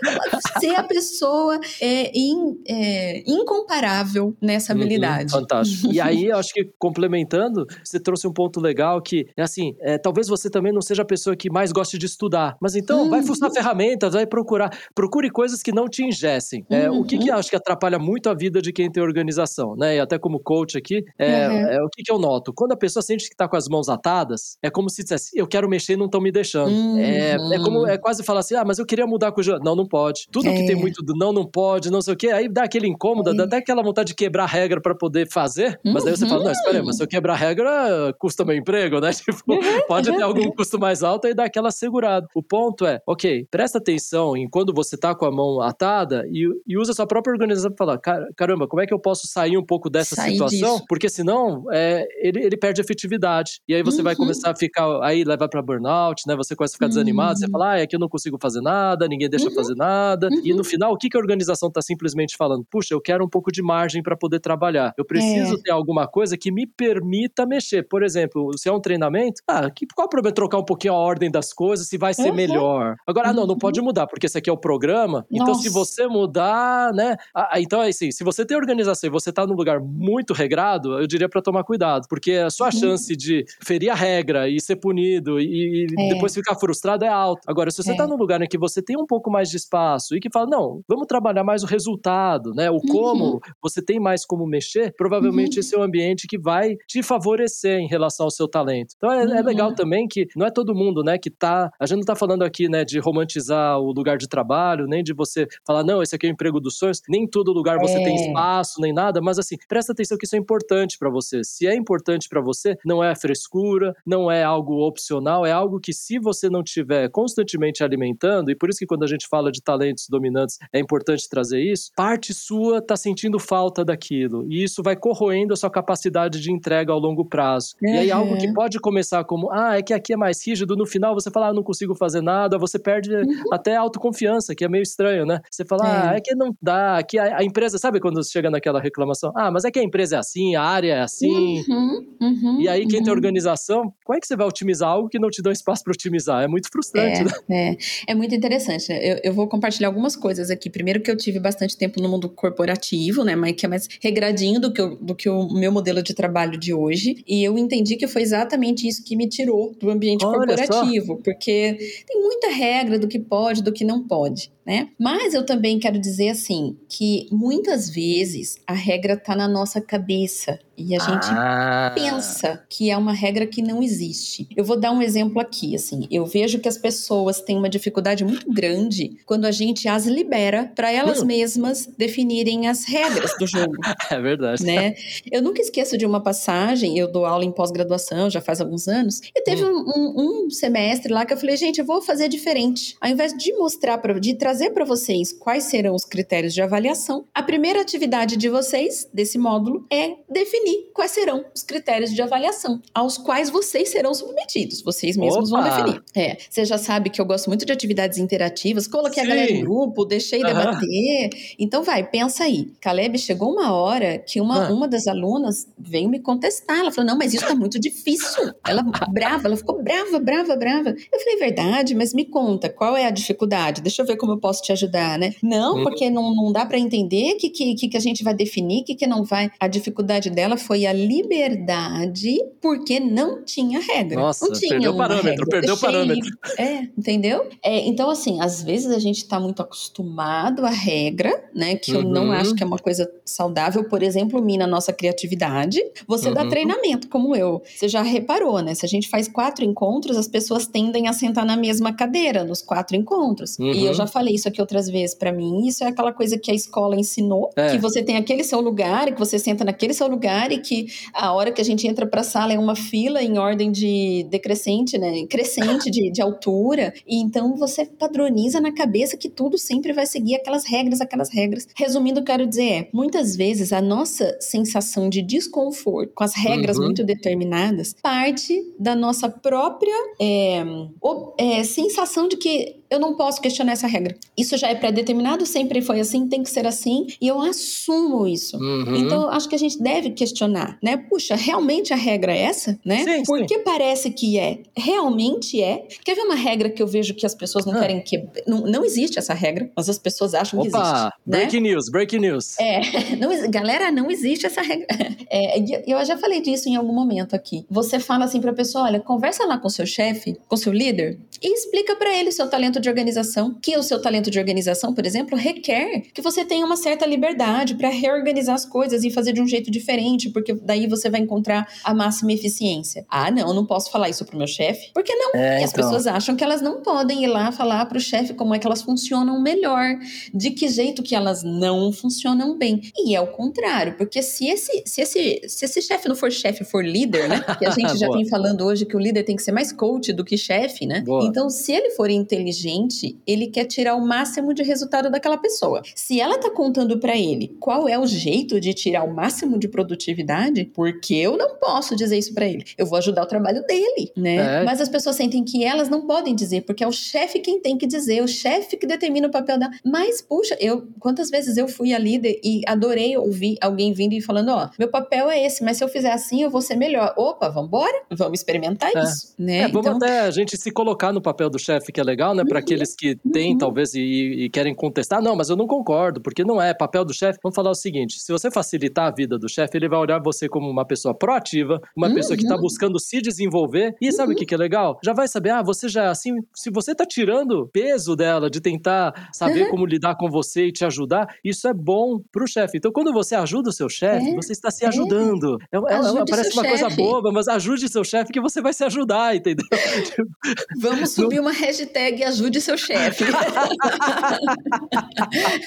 Ser a pessoa é, in, é, incomparável nessa uhum, habilidade. Uhum, fantástico. E aí, eu acho que complementando, você trouxe um ponto legal que é assim: é, talvez você também não seja a pessoa que mais goste de estudar, mas então vai fuçar ferramentas, vai procurar, procure coisas que não te ingessem. É, uhum. O que, que eu acho que atrapalha muito a vida de quem tem organização, né? E até como coach aqui, é, uhum. é o que, que eu noto? Quando a pessoa sente que está com as mãos atadas, é como se dissesse: eu quero mexer e não estão me deixando. É, é como é quase falar assim: ah, mas eu queria mudar com o João. Não, não pode. Tudo que tem muito do não, não pode, não sei o quê, aí dá aquele incômodo, dá até aquela vontade de quebrar a regra para poder fazer. Mas daí você fala: não, espera aí, mas se eu quebrar a regra, custa meu emprego, né? Tipo, pode ter algum custo mais alto e dá aquela segurada. O ponto é, ok, presta atenção em quando você tá com a mão atada e, e usa a sua própria organização pra falar: caramba, como é que eu posso sair um pouco dessa sair situação? Disso. Porque senão é, ele, ele perde efetividade. E aí você uhum. vai começar a ficar, aí leva pra burnout, né? Você começa a ficar uhum. desanimado, você fala, ah, é que eu não consigo fazer nada, ninguém deixa uhum. fazer nada. Uhum. E no final, o que, que a organização tá simplesmente falando? Puxa, eu quero um pouco de margem para poder trabalhar. Eu preciso é. ter alguma coisa que me permita mexer. Por exemplo, se é um treinamento, ah, que, qual é o problema trocar um pouquinho a ordem das coisas se vai ser uhum. Agora, ah, não, não pode uhum. mudar, porque esse aqui é o programa. Nossa. Então, se você mudar, né? Ah, então, é assim, se você tem organização e você tá num lugar muito regrado, eu diria para tomar cuidado, porque a sua uhum. chance de ferir a regra e ser punido e, e é. depois ficar frustrado é alta. Agora, se você está é. num lugar em que você tem um pouco mais de espaço e que fala, não, vamos trabalhar mais o resultado, né? O como, uhum. você tem mais como mexer, provavelmente uhum. esse é um ambiente que vai te favorecer em relação ao seu talento. Então é, uhum. é, legal também que não é todo mundo, né, que tá. A gente não tá falando aqui, né, de romantizar o lugar de trabalho, nem de você falar, não, esse aqui é o emprego dos sonhos. Nem todo lugar você é. tem espaço, nem nada, mas assim, presta atenção que isso é importante para você. Se é importante para você, não é frescura, não é algo opcional, é algo que se você não tiver constantemente alimentando, e por isso que quando a gente fala de talentos dominantes é importante trazer isso, parte sua está sentindo falta daquilo. E isso vai corroendo a sua capacidade de entrega ao longo prazo. Uhum. E aí algo que pode começar como, ah, é que aqui é mais rígido, no final você fala, ah, não consigo fazer nada, você perde uhum. até autoconfiança, que é meio estranho, né? Você fala, é. ah, é que não dá, aqui a, a, empresa, sabe quando chega naquela reclamação? Ah, mas é que a empresa é assim, a área é assim. Uhum. uhum e aí quem tem uhum. organização, como é que você vai otimizar algo que não te dá espaço para otimizar? É muito frustrante, é, né? É. é muito interessante. Eu, eu, vou compartilhar algumas coisas aqui. Primeiro que eu tive bastante tempo no mundo corporativo, né? Mas que é mais regradinho do que, o, do que o meu modelo de trabalho de hoje. E eu entendi que foi exatamente isso que me tirou do ambiente Olha corporativo. Só. Porque tem muita regra do que pode, do que não pode né? Mas eu também quero dizer assim que muitas vezes a regra está na nossa cabeça e a gente ah. pensa que é uma regra que não existe. Eu vou dar um exemplo aqui, assim, eu vejo que as pessoas têm uma dificuldade muito grande quando a gente as libera para elas hum. mesmas definirem as regras do jogo. é verdade. Né? Eu nunca esqueço de uma passagem, eu dou aula em pós-graduação já faz alguns anos, e teve hum. um, um, um, semestre lá que eu falei, gente, eu vou fazer diferente. Ao invés de mostrar para de trazer trazer para vocês quais serão os critérios de avaliação, a primeira atividade de vocês, desse módulo, é definir quais serão os critérios de avaliação, aos quais vocês serão submetidos. Vocês mesmos Opa. vão definir. É, você já sabe que eu gosto muito de atividades interativas, coloquei Sim. a galera em grupo, deixei uhum. debater. Então vai, pensa aí. Caleb, chegou uma hora que uma, uhum. uma das alunas veio me contestar. Ela falou: não, mas isso tá muito difícil. Ela brava, ela ficou brava, brava, brava. Eu falei, verdade, mas me conta, qual é a dificuldade? Deixa eu ver como eu posso te ajudar, né? Não, uhum. porque não, não dá para entender o que, que, que a gente vai definir, o que, que não vai. A dificuldade dela foi a liberdade, porque não tinha regra. Nossa, não tinha perdeu o parâmetro, regra. perdeu o parâmetro. É, entendeu? É, então, assim, às vezes a gente está muito acostumado à regra, né? Que uhum. eu não uhum. acho que é uma coisa saudável. Por exemplo, mina a nossa criatividade. Você uhum. dá treinamento, como eu. Você já reparou, né? Se a gente faz quatro encontros, as pessoas tendem a sentar na mesma cadeira nos quatro encontros. Uhum. E eu já falei isso aqui outras vezes para mim. Isso é aquela coisa que a escola ensinou, é. que você tem aquele seu lugar, e que você senta naquele seu lugar e que a hora que a gente entra para a sala é uma fila em ordem de decrescente, né? Crescente de, de altura. E então você padroniza na cabeça que tudo sempre vai seguir aquelas regras, aquelas regras. Resumindo, quero dizer é, muitas vezes a nossa sensação de desconforto com as regras uhum. muito determinadas parte da nossa própria é, é, sensação de que eu não posso questionar essa regra. Isso já é pré-determinado, sempre foi assim, tem que ser assim, e eu assumo isso. Uhum. Então, acho que a gente deve questionar, né? Puxa, realmente a regra é essa, né? Sim, Porque sim. parece que é. Realmente é. Quer ver uma regra que eu vejo que as pessoas não ah. querem que. Não, não existe essa regra, mas as pessoas acham Opa, que existe. Né? Breaking news, breaking news. É, não, galera, não existe essa regra. É, eu já falei disso em algum momento aqui. Você fala assim pra pessoa: olha, conversa lá com seu chefe, com seu líder, e explica para ele seu talento de organização, que o seu talento de organização, por exemplo, requer que você tenha uma certa liberdade para reorganizar as coisas e fazer de um jeito diferente, porque daí você vai encontrar a máxima eficiência. Ah, não, não posso falar isso pro meu chefe. Por que não? É, e as então... pessoas acham que elas não podem ir lá falar pro chefe como é que elas funcionam melhor, de que jeito que elas não funcionam bem. E é o contrário, porque se esse, se esse, se esse chefe não for chefe, for líder, né? Que a gente já vem falando hoje que o líder tem que ser mais coach do que chefe, né? Boa. Então, se ele for inteligente, ele quer tirar o máximo de resultado daquela pessoa. Se ela tá contando para ele qual é o jeito de tirar o máximo de produtividade, porque eu não posso dizer isso para ele. Eu vou ajudar o trabalho dele, né? É. Mas as pessoas sentem que elas não podem dizer, porque é o chefe quem tem que dizer, é o chefe que determina o papel dela. Mas, puxa, eu quantas vezes eu fui a líder e adorei ouvir alguém vindo e falando, ó, meu papel é esse, mas se eu fizer assim, eu vou ser melhor. Opa, vambora? Vamos experimentar é. isso, né? É, vamos então... até a gente se colocar no papel do chefe, que é legal, né? Para aqueles que têm, uhum. talvez, e, e, querem contestar, não, mas eu não concordo, porque não é papel do chefe. Vamos falar o seguinte: se você facilitar a vida do chefe, ele vai olhar você como uma pessoa proativa, uma uhum. pessoa que está buscando se desenvolver. E sabe o que, que é legal? Já vai saber, ah, você já é assim, se você está tirando peso dela de tentar saber uhum. como lidar com você e te ajudar, isso é bom pro chefe. Então, quando você ajuda o seu chefe, é. você está se é. ajudando. É, é, é parece uma coisa boba, mas ajude seu chefe que você vai se ajudar, entendeu? Vamos subir uma hashtag ajude seu chefe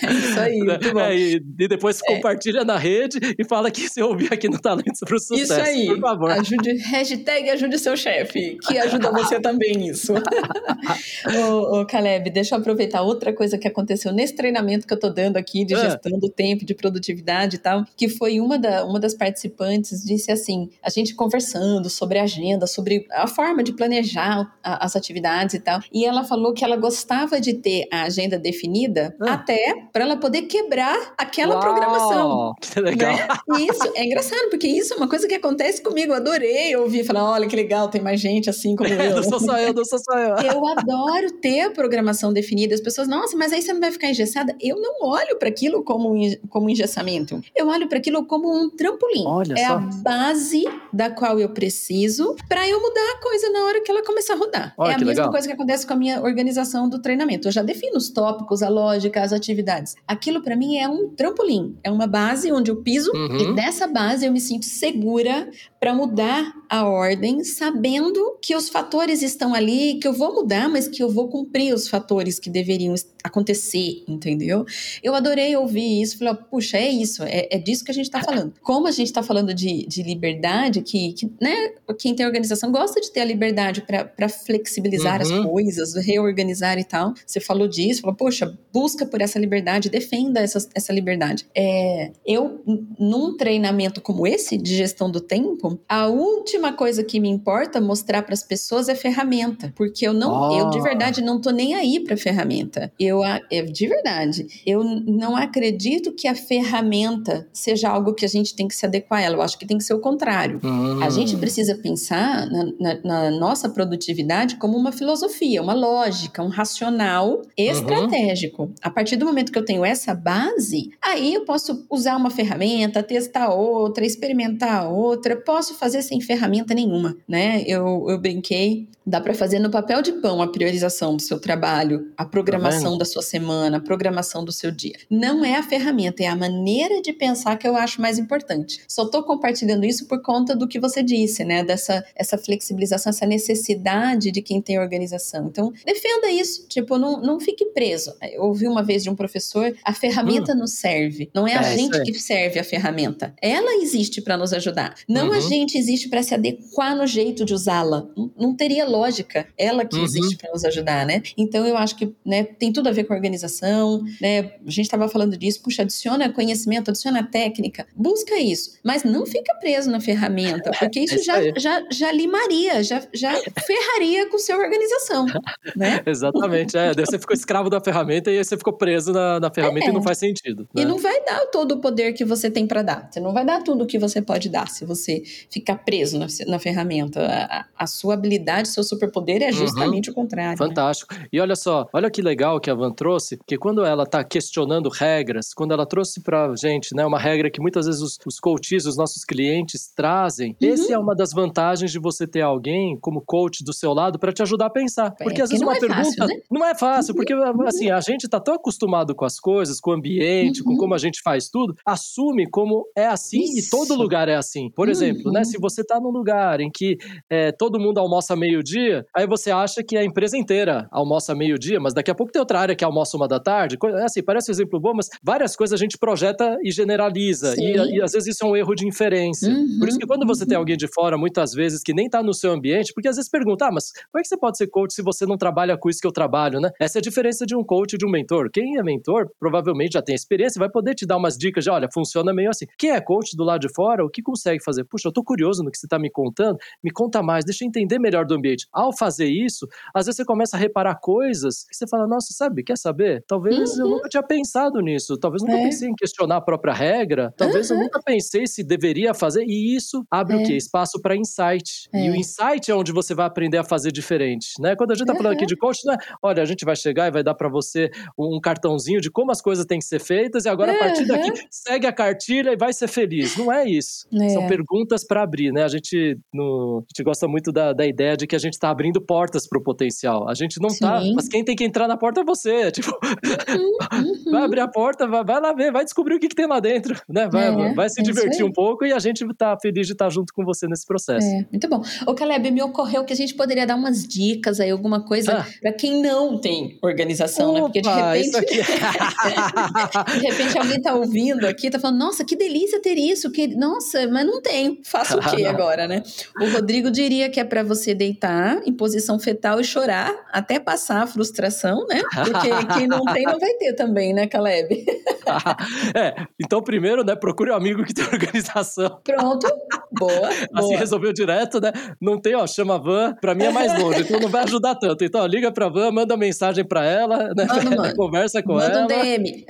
é isso aí, muito bom. É, e, e, depois é. compartilha na rede e fala que você ouviu aqui no Talentos para o Sucesso. Isso aí, por favor. Ajude, hashtag ajude seu chefe, que ajuda você também isso. ô, ô, Caleb, deixa eu aproveitar outra coisa que aconteceu nesse treinamento que eu tô dando aqui de é. gestão do tempo, de produtividade e tal, que foi uma, da, uma das participantes disse assim, a gente conversando sobre a agenda, sobre a forma de planejar as atividades e tal, e ela falou que ela gostava de ter a agenda definida ah. até para ela poder quebrar aquela Uau, programação. Que legal. Né? Isso é engraçado, porque isso é uma coisa que acontece comigo. Eu adorei ouvir falar: olha que legal, tem mais gente assim como eu. não sou só eu, não sou só eu. Eu adoro ter a programação definida. As pessoas, nossa, mas aí você não vai ficar engessada. Eu não olho para aquilo como, como engessamento. Eu olho para aquilo como um trampolim. Olha é só. a base da qual eu preciso para eu mudar a coisa na hora que ela começar a rodar. Olha, é a mesma legal. coisa que acontece com a minha organização do treinamento. Eu já defino os tópicos, a lógica, as atividades. Aquilo para mim é um trampolim, é uma base onde eu piso uhum. e dessa base eu me sinto segura para mudar a ordem, sabendo que os fatores estão ali, que eu vou mudar, mas que eu vou cumprir os fatores que deveriam acontecer, entendeu? Eu adorei ouvir isso, falei, puxa, é isso, é, é disso que a gente está falando. Como a gente está falando de, de liberdade, que, que né, quem tem organização gosta de ter a liberdade para flexibilizar uhum. as coisas, reorganizar e tal. Você falou disso, falou, poxa, busca por essa liberdade, defenda essa, essa liberdade. É, eu, num treinamento como esse, de gestão do tempo, a última coisa que me importa mostrar para as pessoas é ferramenta, porque eu não, eu de verdade não tô nem aí para ferramenta. Eu, de verdade, eu não acredito que a ferramenta seja algo que a gente tem que se adequar a ela. Eu acho que tem que ser o contrário. Hum. A gente precisa pensar na, na, na nossa produtividade como uma filosofia, uma lógica, um racional estratégico. Uhum. A partir do momento que eu tenho essa base, aí eu posso usar uma ferramenta, testar outra, experimentar outra, posso fazer sem ferramenta nenhuma, né? Eu, eu brinquei, dá para fazer no papel de pão a priorização do seu trabalho, a programação tá da sua semana, a programação do seu dia. Não é a ferramenta, é a maneira de pensar que eu acho mais importante. Só estou compartilhando isso por conta do que você disse, né? Dessa essa flexibilização, essa necessidade de quem tem organização. Então, defenda isso, tipo, não, não fique preso. Eu ouvi uma vez de um professor, a ferramenta hum. nos serve, não é, é a gente que serve a ferramenta. Ela existe para nos ajudar. Não uhum. a gente existe para se adequar no jeito de usá-la. Não, não, teria lógica. Ela que uhum. existe para nos ajudar, né? Então eu acho que né, tem tudo a ver com organização, né? A gente estava falando disso, puxa, adiciona conhecimento, adiciona técnica, busca isso, mas não fica preso na ferramenta, porque isso, é isso já, já, já limaria, já, já ferraria com sua organização, né? Exatamente, é. Você ficou escravo da ferramenta e aí você ficou preso na, na ferramenta é. e não faz sentido. Né? E não vai dar todo o poder que você tem para dar. Você não vai dar tudo o que você pode dar se você ficar preso na, na ferramenta. A, a, sua habilidade, seu superpoder é uhum. justamente uhum. o contrário. Né? Fantástico. Né? E olha só, olha que legal que a Van trouxe, que quando ela está questionando regras, quando ela trouxe para gente, né, uma regra que muitas vezes os, os coaches, os nossos clientes trazem, uhum. esse é uma das vantagens de você ter alguém como coach do seu lado para te ajudar a pensar. É, porque às vezes uma é pergunta fácil, né? não é fácil, porque uhum. assim, a gente está tão acostumado com as coisas, com o ambiente, com uhum. como a gente faz tudo, assume como é assim Isso. e todo lugar é assim. Por exemplo, né, uhum. se você está num lugar em que é, todo mundo almoça meio-dia, aí você acha que a empresa inteira almoça meio-dia, mas daqui a pouco tem outra área que almoça uma da tarde. É assim, parece um exemplo bom, mas várias coisas a gente projeta e generaliza. E, e, às vezes isso é um erro de inferência. Uhum. Por isso que quando você tem alguém de fora, muitas vezes, que nem está no seu ambiente, porque às vezes pergunta, ah, mas como é que você pode ser coach se você não trabalha com isso que eu trabalho, né? Essa é a diferença de um coach e de um mentor. Quem é mentor provavelmente já tem experiência, vai poder te dar umas dicas de, olha, funciona meio assim. Quem é coach do lado de fora, o que consegue fazer? Puxa, eu tô curioso no que você está me contando, me conta mais, deixa eu entender melhor do ambiente. Ao fazer isso, às vezes você começa a reparar coisas que você fala, nossa, sabe, quer saber? Talvez uhum. eu nunca tinha pensado nisso, talvez eu nunca é. pensei em questionar a própria regra, talvez uhum. eu nunca pensei se deveria fazer, e isso abre é. o quê? Espaço para insight. É. E o insight é onde você vai aprender a fazer diferente, né? Quando a gente tá falando aqui de coach, não é, olha, a gente vai chegar e vai dar para você um cartãozinho de como as coisas têm que ser feitas e agora a partir daqui segue a cartilha e vai ser feliz. Não é isso. São é. perguntas para abrir, né? A gente, no, a gente gosta muito da, da ideia de que a gente está abrindo portas para o potencial. A gente não tá, Sim. tá, mas quem tem que entrar na porta é você. Tipo, uhum, uhum. vai abrir a porta, vai, vai, lá ver, vai descobrir o que, que tem lá dentro, né? Vai, é, vai se é divertir um pouco e a gente tá feliz de estar tá junto com você nesse processo. É, muito bom. Ô, Caleb, me ocorreu que a gente poderia dar umas dicas aí, alguma coisa ah. para quem não tem organização, Opa, né? Porque de repente. Aqui... de repente alguém tá ouvindo aqui, tá falando, nossa, que delícia ter isso, que. Nossa, mas não tem. Faço o quê agora, né? O Rodrigo diria que é para você deitar em posição fetal e chorar até passar a frustração, né? Porque quem não tem não vai ter também, né, Caleb? é, então primeiro, né, procure um amigo que tem organização. Pronto, boa. assim boa. resolveu direto, né? Não tem, ó, chama a van, pra mim é mais longe, então não vai ajudar tanto. Então, ó, liga pra van, manda mensagem pra ela, né? Manda, manda. Conversa com manda ela. Manda um DM.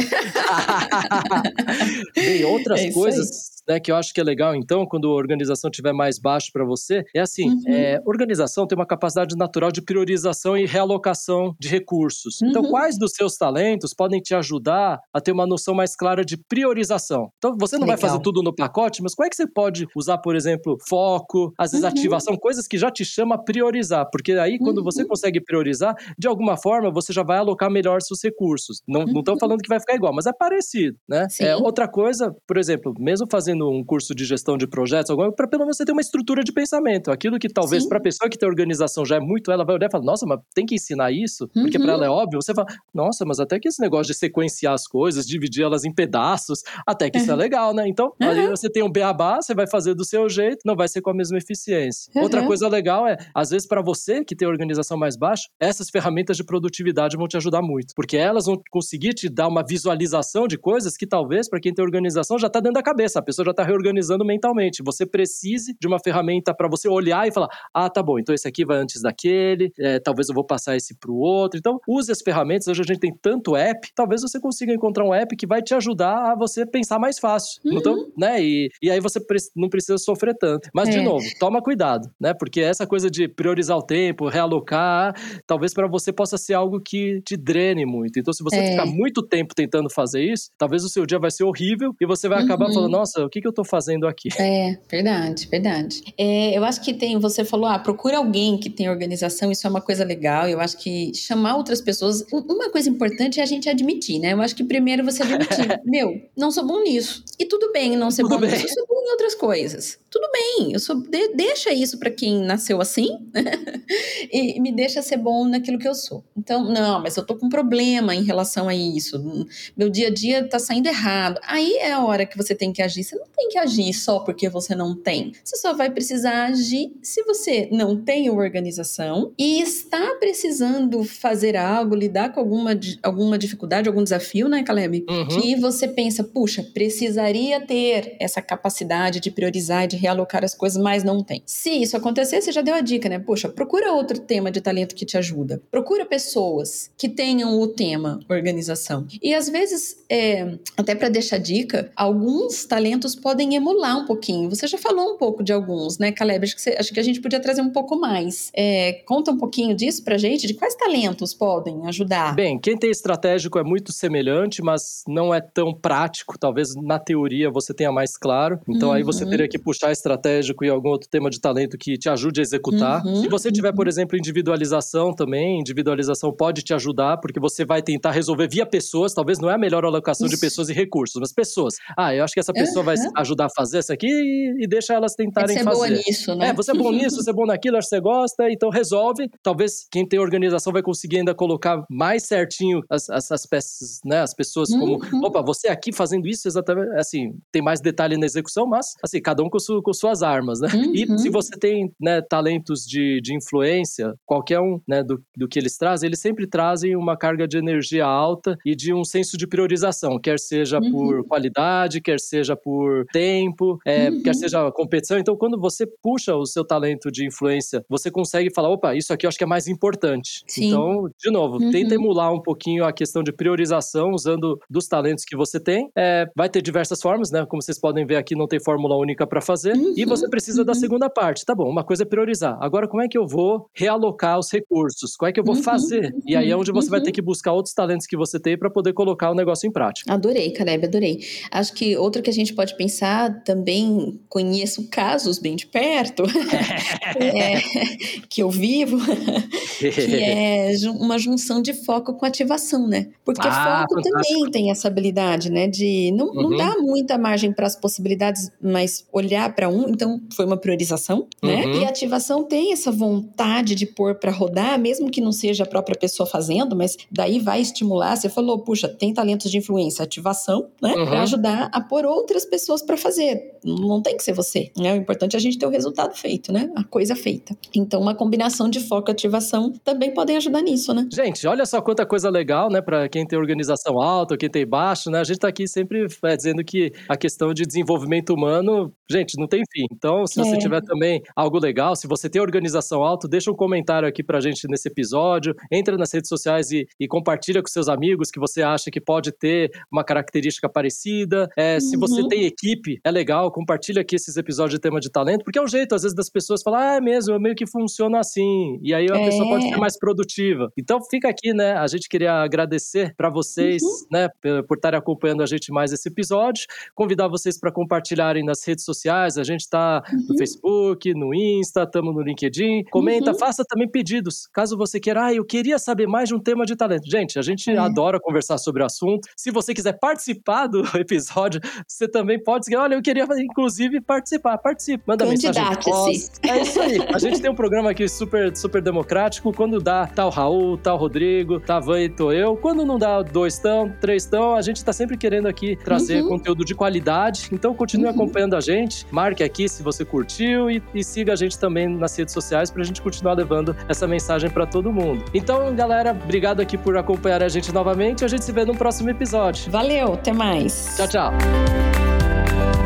Tem outras é coisas né, que eu acho que é legal, então, quando a organização estiver mais baixo para você, é assim: uhum. é, organização tem uma capacidade natural de priorização e realocação de recursos. Então, uhum. Então, quais dos seus talentos podem te ajudar a ter uma noção mais clara de priorização? Então, você não legal. vai fazer tudo no pacote, mas como é que você pode usar, por exemplo, foco, às vezes uhum. ativação, coisas que já te chama a priorizar? Porque aí, quando você uhum. consegue priorizar, de alguma forma, você já vai alocar melhor seus recursos. Não estou uhum. falando que vai ficar igual, mas é parecido, né? É, outra coisa, por exemplo, mesmo fazendo fazendo um curso de gestão de projetos, para pelo menos você ter uma estrutura de pensamento. Aquilo que talvez para a pessoa que tem organização já é muito, ela vai olhar e falar, nossa, mas tem que ensinar isso? Porque para ela é uhum. óbvio. Você fala, nossa, mas até que esse negócio de sequenciar as coisas, dividir elas em pedaços, até que isso é uhum. legal, né? Então, uhum. ali você tem um beabá, você vai fazer do seu jeito, não vai ser com a mesma eficiência. Uhum. Outra coisa legal é, às vezes, para você que tem organização mais baixa, essas ferramentas de produtividade vão te ajudar muito. Porque elas vão conseguir te dar uma visualização de coisas que talvez, para quem tem organização, já está dentro da cabeça. A pessoa já está reorganizando organizando mentalmente. Você precise de uma ferramenta para você olhar e falar: ah, tá bom, então esse aqui vai antes daquele, é, talvez eu vou passar esse para o outro. Então, use as ferramentas. Hoje a gente tem tanto app, talvez você consiga encontrar um app que vai te ajudar a você pensar mais fácil. Uhum. Então, né? E, e aí você não precisa sofrer tanto. Mas, é. de novo, toma cuidado, né? Porque essa coisa de priorizar o tempo, realocar, talvez para você possa ser algo que te drene muito. Então, se você é. ficar muito tempo tentando fazer isso, talvez o seu dia vai ser horrível e você vai acabar uhum. falando: nossa, o que que, eu tô fazendo aqui? É, verdade, verdade. É, eu acho que tem, você falou, ah, procura alguém que tem organização, isso é uma coisa legal. Eu acho que chamar outras pessoas. Uma coisa importante é a gente admitir, né? Eu acho que primeiro você admitir, meu, não sou bom nisso. E tudo bem não ser tudo bom bem. nisso, eu sou bom em outras coisas. Tudo bem, eu sou, de, deixa isso para quem nasceu assim e me deixa ser bom naquilo que eu sou. Então, não, mas eu tô com um problema em relação a isso. Meu dia a dia tá saindo errado. Aí é a hora que você tem que agir. Você não tem que agir só porque você não tem. Você só vai precisar agir se você não tem organização e está precisando fazer algo, lidar com alguma, alguma dificuldade, algum desafio, né, Caleb? Uhum. Que você pensa, puxa, precisaria ter essa capacidade de priorizar e de realocar as coisas, mas não tem. Se isso acontecer, você já deu a dica, né? Puxa, procura outro tema de talento que te ajuda. Procura pessoas que tenham o tema organização. E às vezes, é, até para deixar dica, alguns talentos podem emular um pouquinho. Você já falou um pouco de alguns, né, Caleb? Acho que, você, acho que a gente podia trazer um pouco mais. É, conta um pouquinho disso pra gente, de quais talentos podem ajudar. Bem, quem tem estratégico é muito semelhante, mas não é tão prático. Talvez na teoria você tenha mais claro. Então uhum. aí você uhum. teria que puxar estratégico e algum outro tema de talento que te ajude a executar. Uhum. Se você tiver, por exemplo, individualização também, individualização pode te ajudar, porque você vai tentar resolver via pessoas. Talvez não é a melhor alocação Isso. de pessoas e recursos, mas pessoas. Ah, eu acho que essa pessoa vai ajudar a fazer isso aqui e, e deixa elas tentarem é fazer. Você é boa nisso, né? É, você é bom nisso, você é bom naquilo, acho que você gosta, então resolve. Talvez quem tem organização vai conseguir ainda colocar mais certinho as, as, as peças, né? As pessoas como, uhum. opa, você aqui fazendo isso exatamente, assim, tem mais detalhe na execução, mas, assim, cada um com, su, com suas armas, né? Uhum. E se você tem, né, talentos de, de influência, qualquer um, né, do, do que eles trazem, eles sempre trazem uma carga de energia alta e de um senso de priorização, quer seja uhum. por qualidade, quer seja por tempo, é, quer uhum. seja competição. Então, quando você puxa o seu talento de influência, você consegue falar, opa, isso aqui eu acho que é mais importante. Sim. Então, de novo, uhum. tenta emular um pouquinho a questão de priorização usando dos talentos que você tem. É, vai ter diversas formas, né? Como vocês podem ver aqui, não tem fórmula única para fazer. Uhum. E você precisa da uhum. segunda parte. Tá bom, uma coisa é priorizar. Agora, como é que eu vou realocar os recursos? Qual é que eu vou uhum. fazer? E aí é onde você vai ter que buscar outros talentos que você tem para poder colocar o negócio em prática. Adorei, Caleb, adorei. Acho que outro que a gente pode pensar também, conheço casos bem de perto, é, que eu vivo, que é uma junção de foco com ativação, né? Porque ah, foco fantástico. também tem essa habilidade, né? De não, uhum. não dar muita margem para as possibilidades, mas olhar para um. Então, foi uma priorização, né? uhum. né? E ativação tem essa vontade de pôr para rodar, mesmo que não seja a própria pessoa fazendo, mas daí vai estimular. Você falou, puxa, tem talentos de influência, ativação, né? Uhum. Para ajudar a pôr outras pessoas para fazer. Não tem que ser você, né? O importante é a gente ter o resultado feito, né? A coisa feita. Então, uma combinação de foco e ativação também podem ajudar nisso, né? Gente, olha só quanta coisa legal, né? Para quem tem organização alta, quem tem baixo, né? A gente tá aqui sempre é, dizendo que a questão de desenvolvimento humano, gente, não tem fim. Então, se você é. tiver também algo legal, se você tem organização alta, deixa um comentário aqui pra gente nesse episódio, entra nas redes sociais e, e compartilha com seus amigos que você acha que pode ter uma característica parecida. É, uhum. Se você tem equipe, é legal, compartilha aqui esses episódios de tema de talento, porque é um jeito, às vezes, das pessoas falar, ah, é mesmo, eu meio que funciona assim. E aí a é. pessoa pode ser mais produtiva. Então fica aqui, né? A gente queria agradecer para vocês, uhum. né, por estarem acompanhando a gente mais esse episódio. Convidar vocês para compartilharem nas redes sociais. A gente está uhum. no Facebook, no Insta, estamos no LinkedIn. Comenta, uhum. faça também pedidos. Caso você queira, ah, eu queria saber mais de um tema de talento. Gente, a gente é. adora conversar sobre o assunto. Se você quiser participar do episódio, você também pode seguir. Olha, eu queria, inclusive, participar. Participe. Manda mensagem. É isso aí. A gente tem um programa aqui super, super democrático. Quando dá, tá o Raul, tá o Rodrigo, tá Van e tô eu. Quando não dá dois tão, três tão, a gente tá sempre querendo aqui trazer uhum. conteúdo de qualidade. Então continue uhum. acompanhando a gente. Marque aqui se você curtiu e, e siga a gente também nas redes sociais pra gente continuar levando essa mensagem para todo mundo. Então, galera, obrigado aqui por acompanhar a gente novamente. A gente se vê no próximo episódio. Valeu, até mais. Tchau, tchau.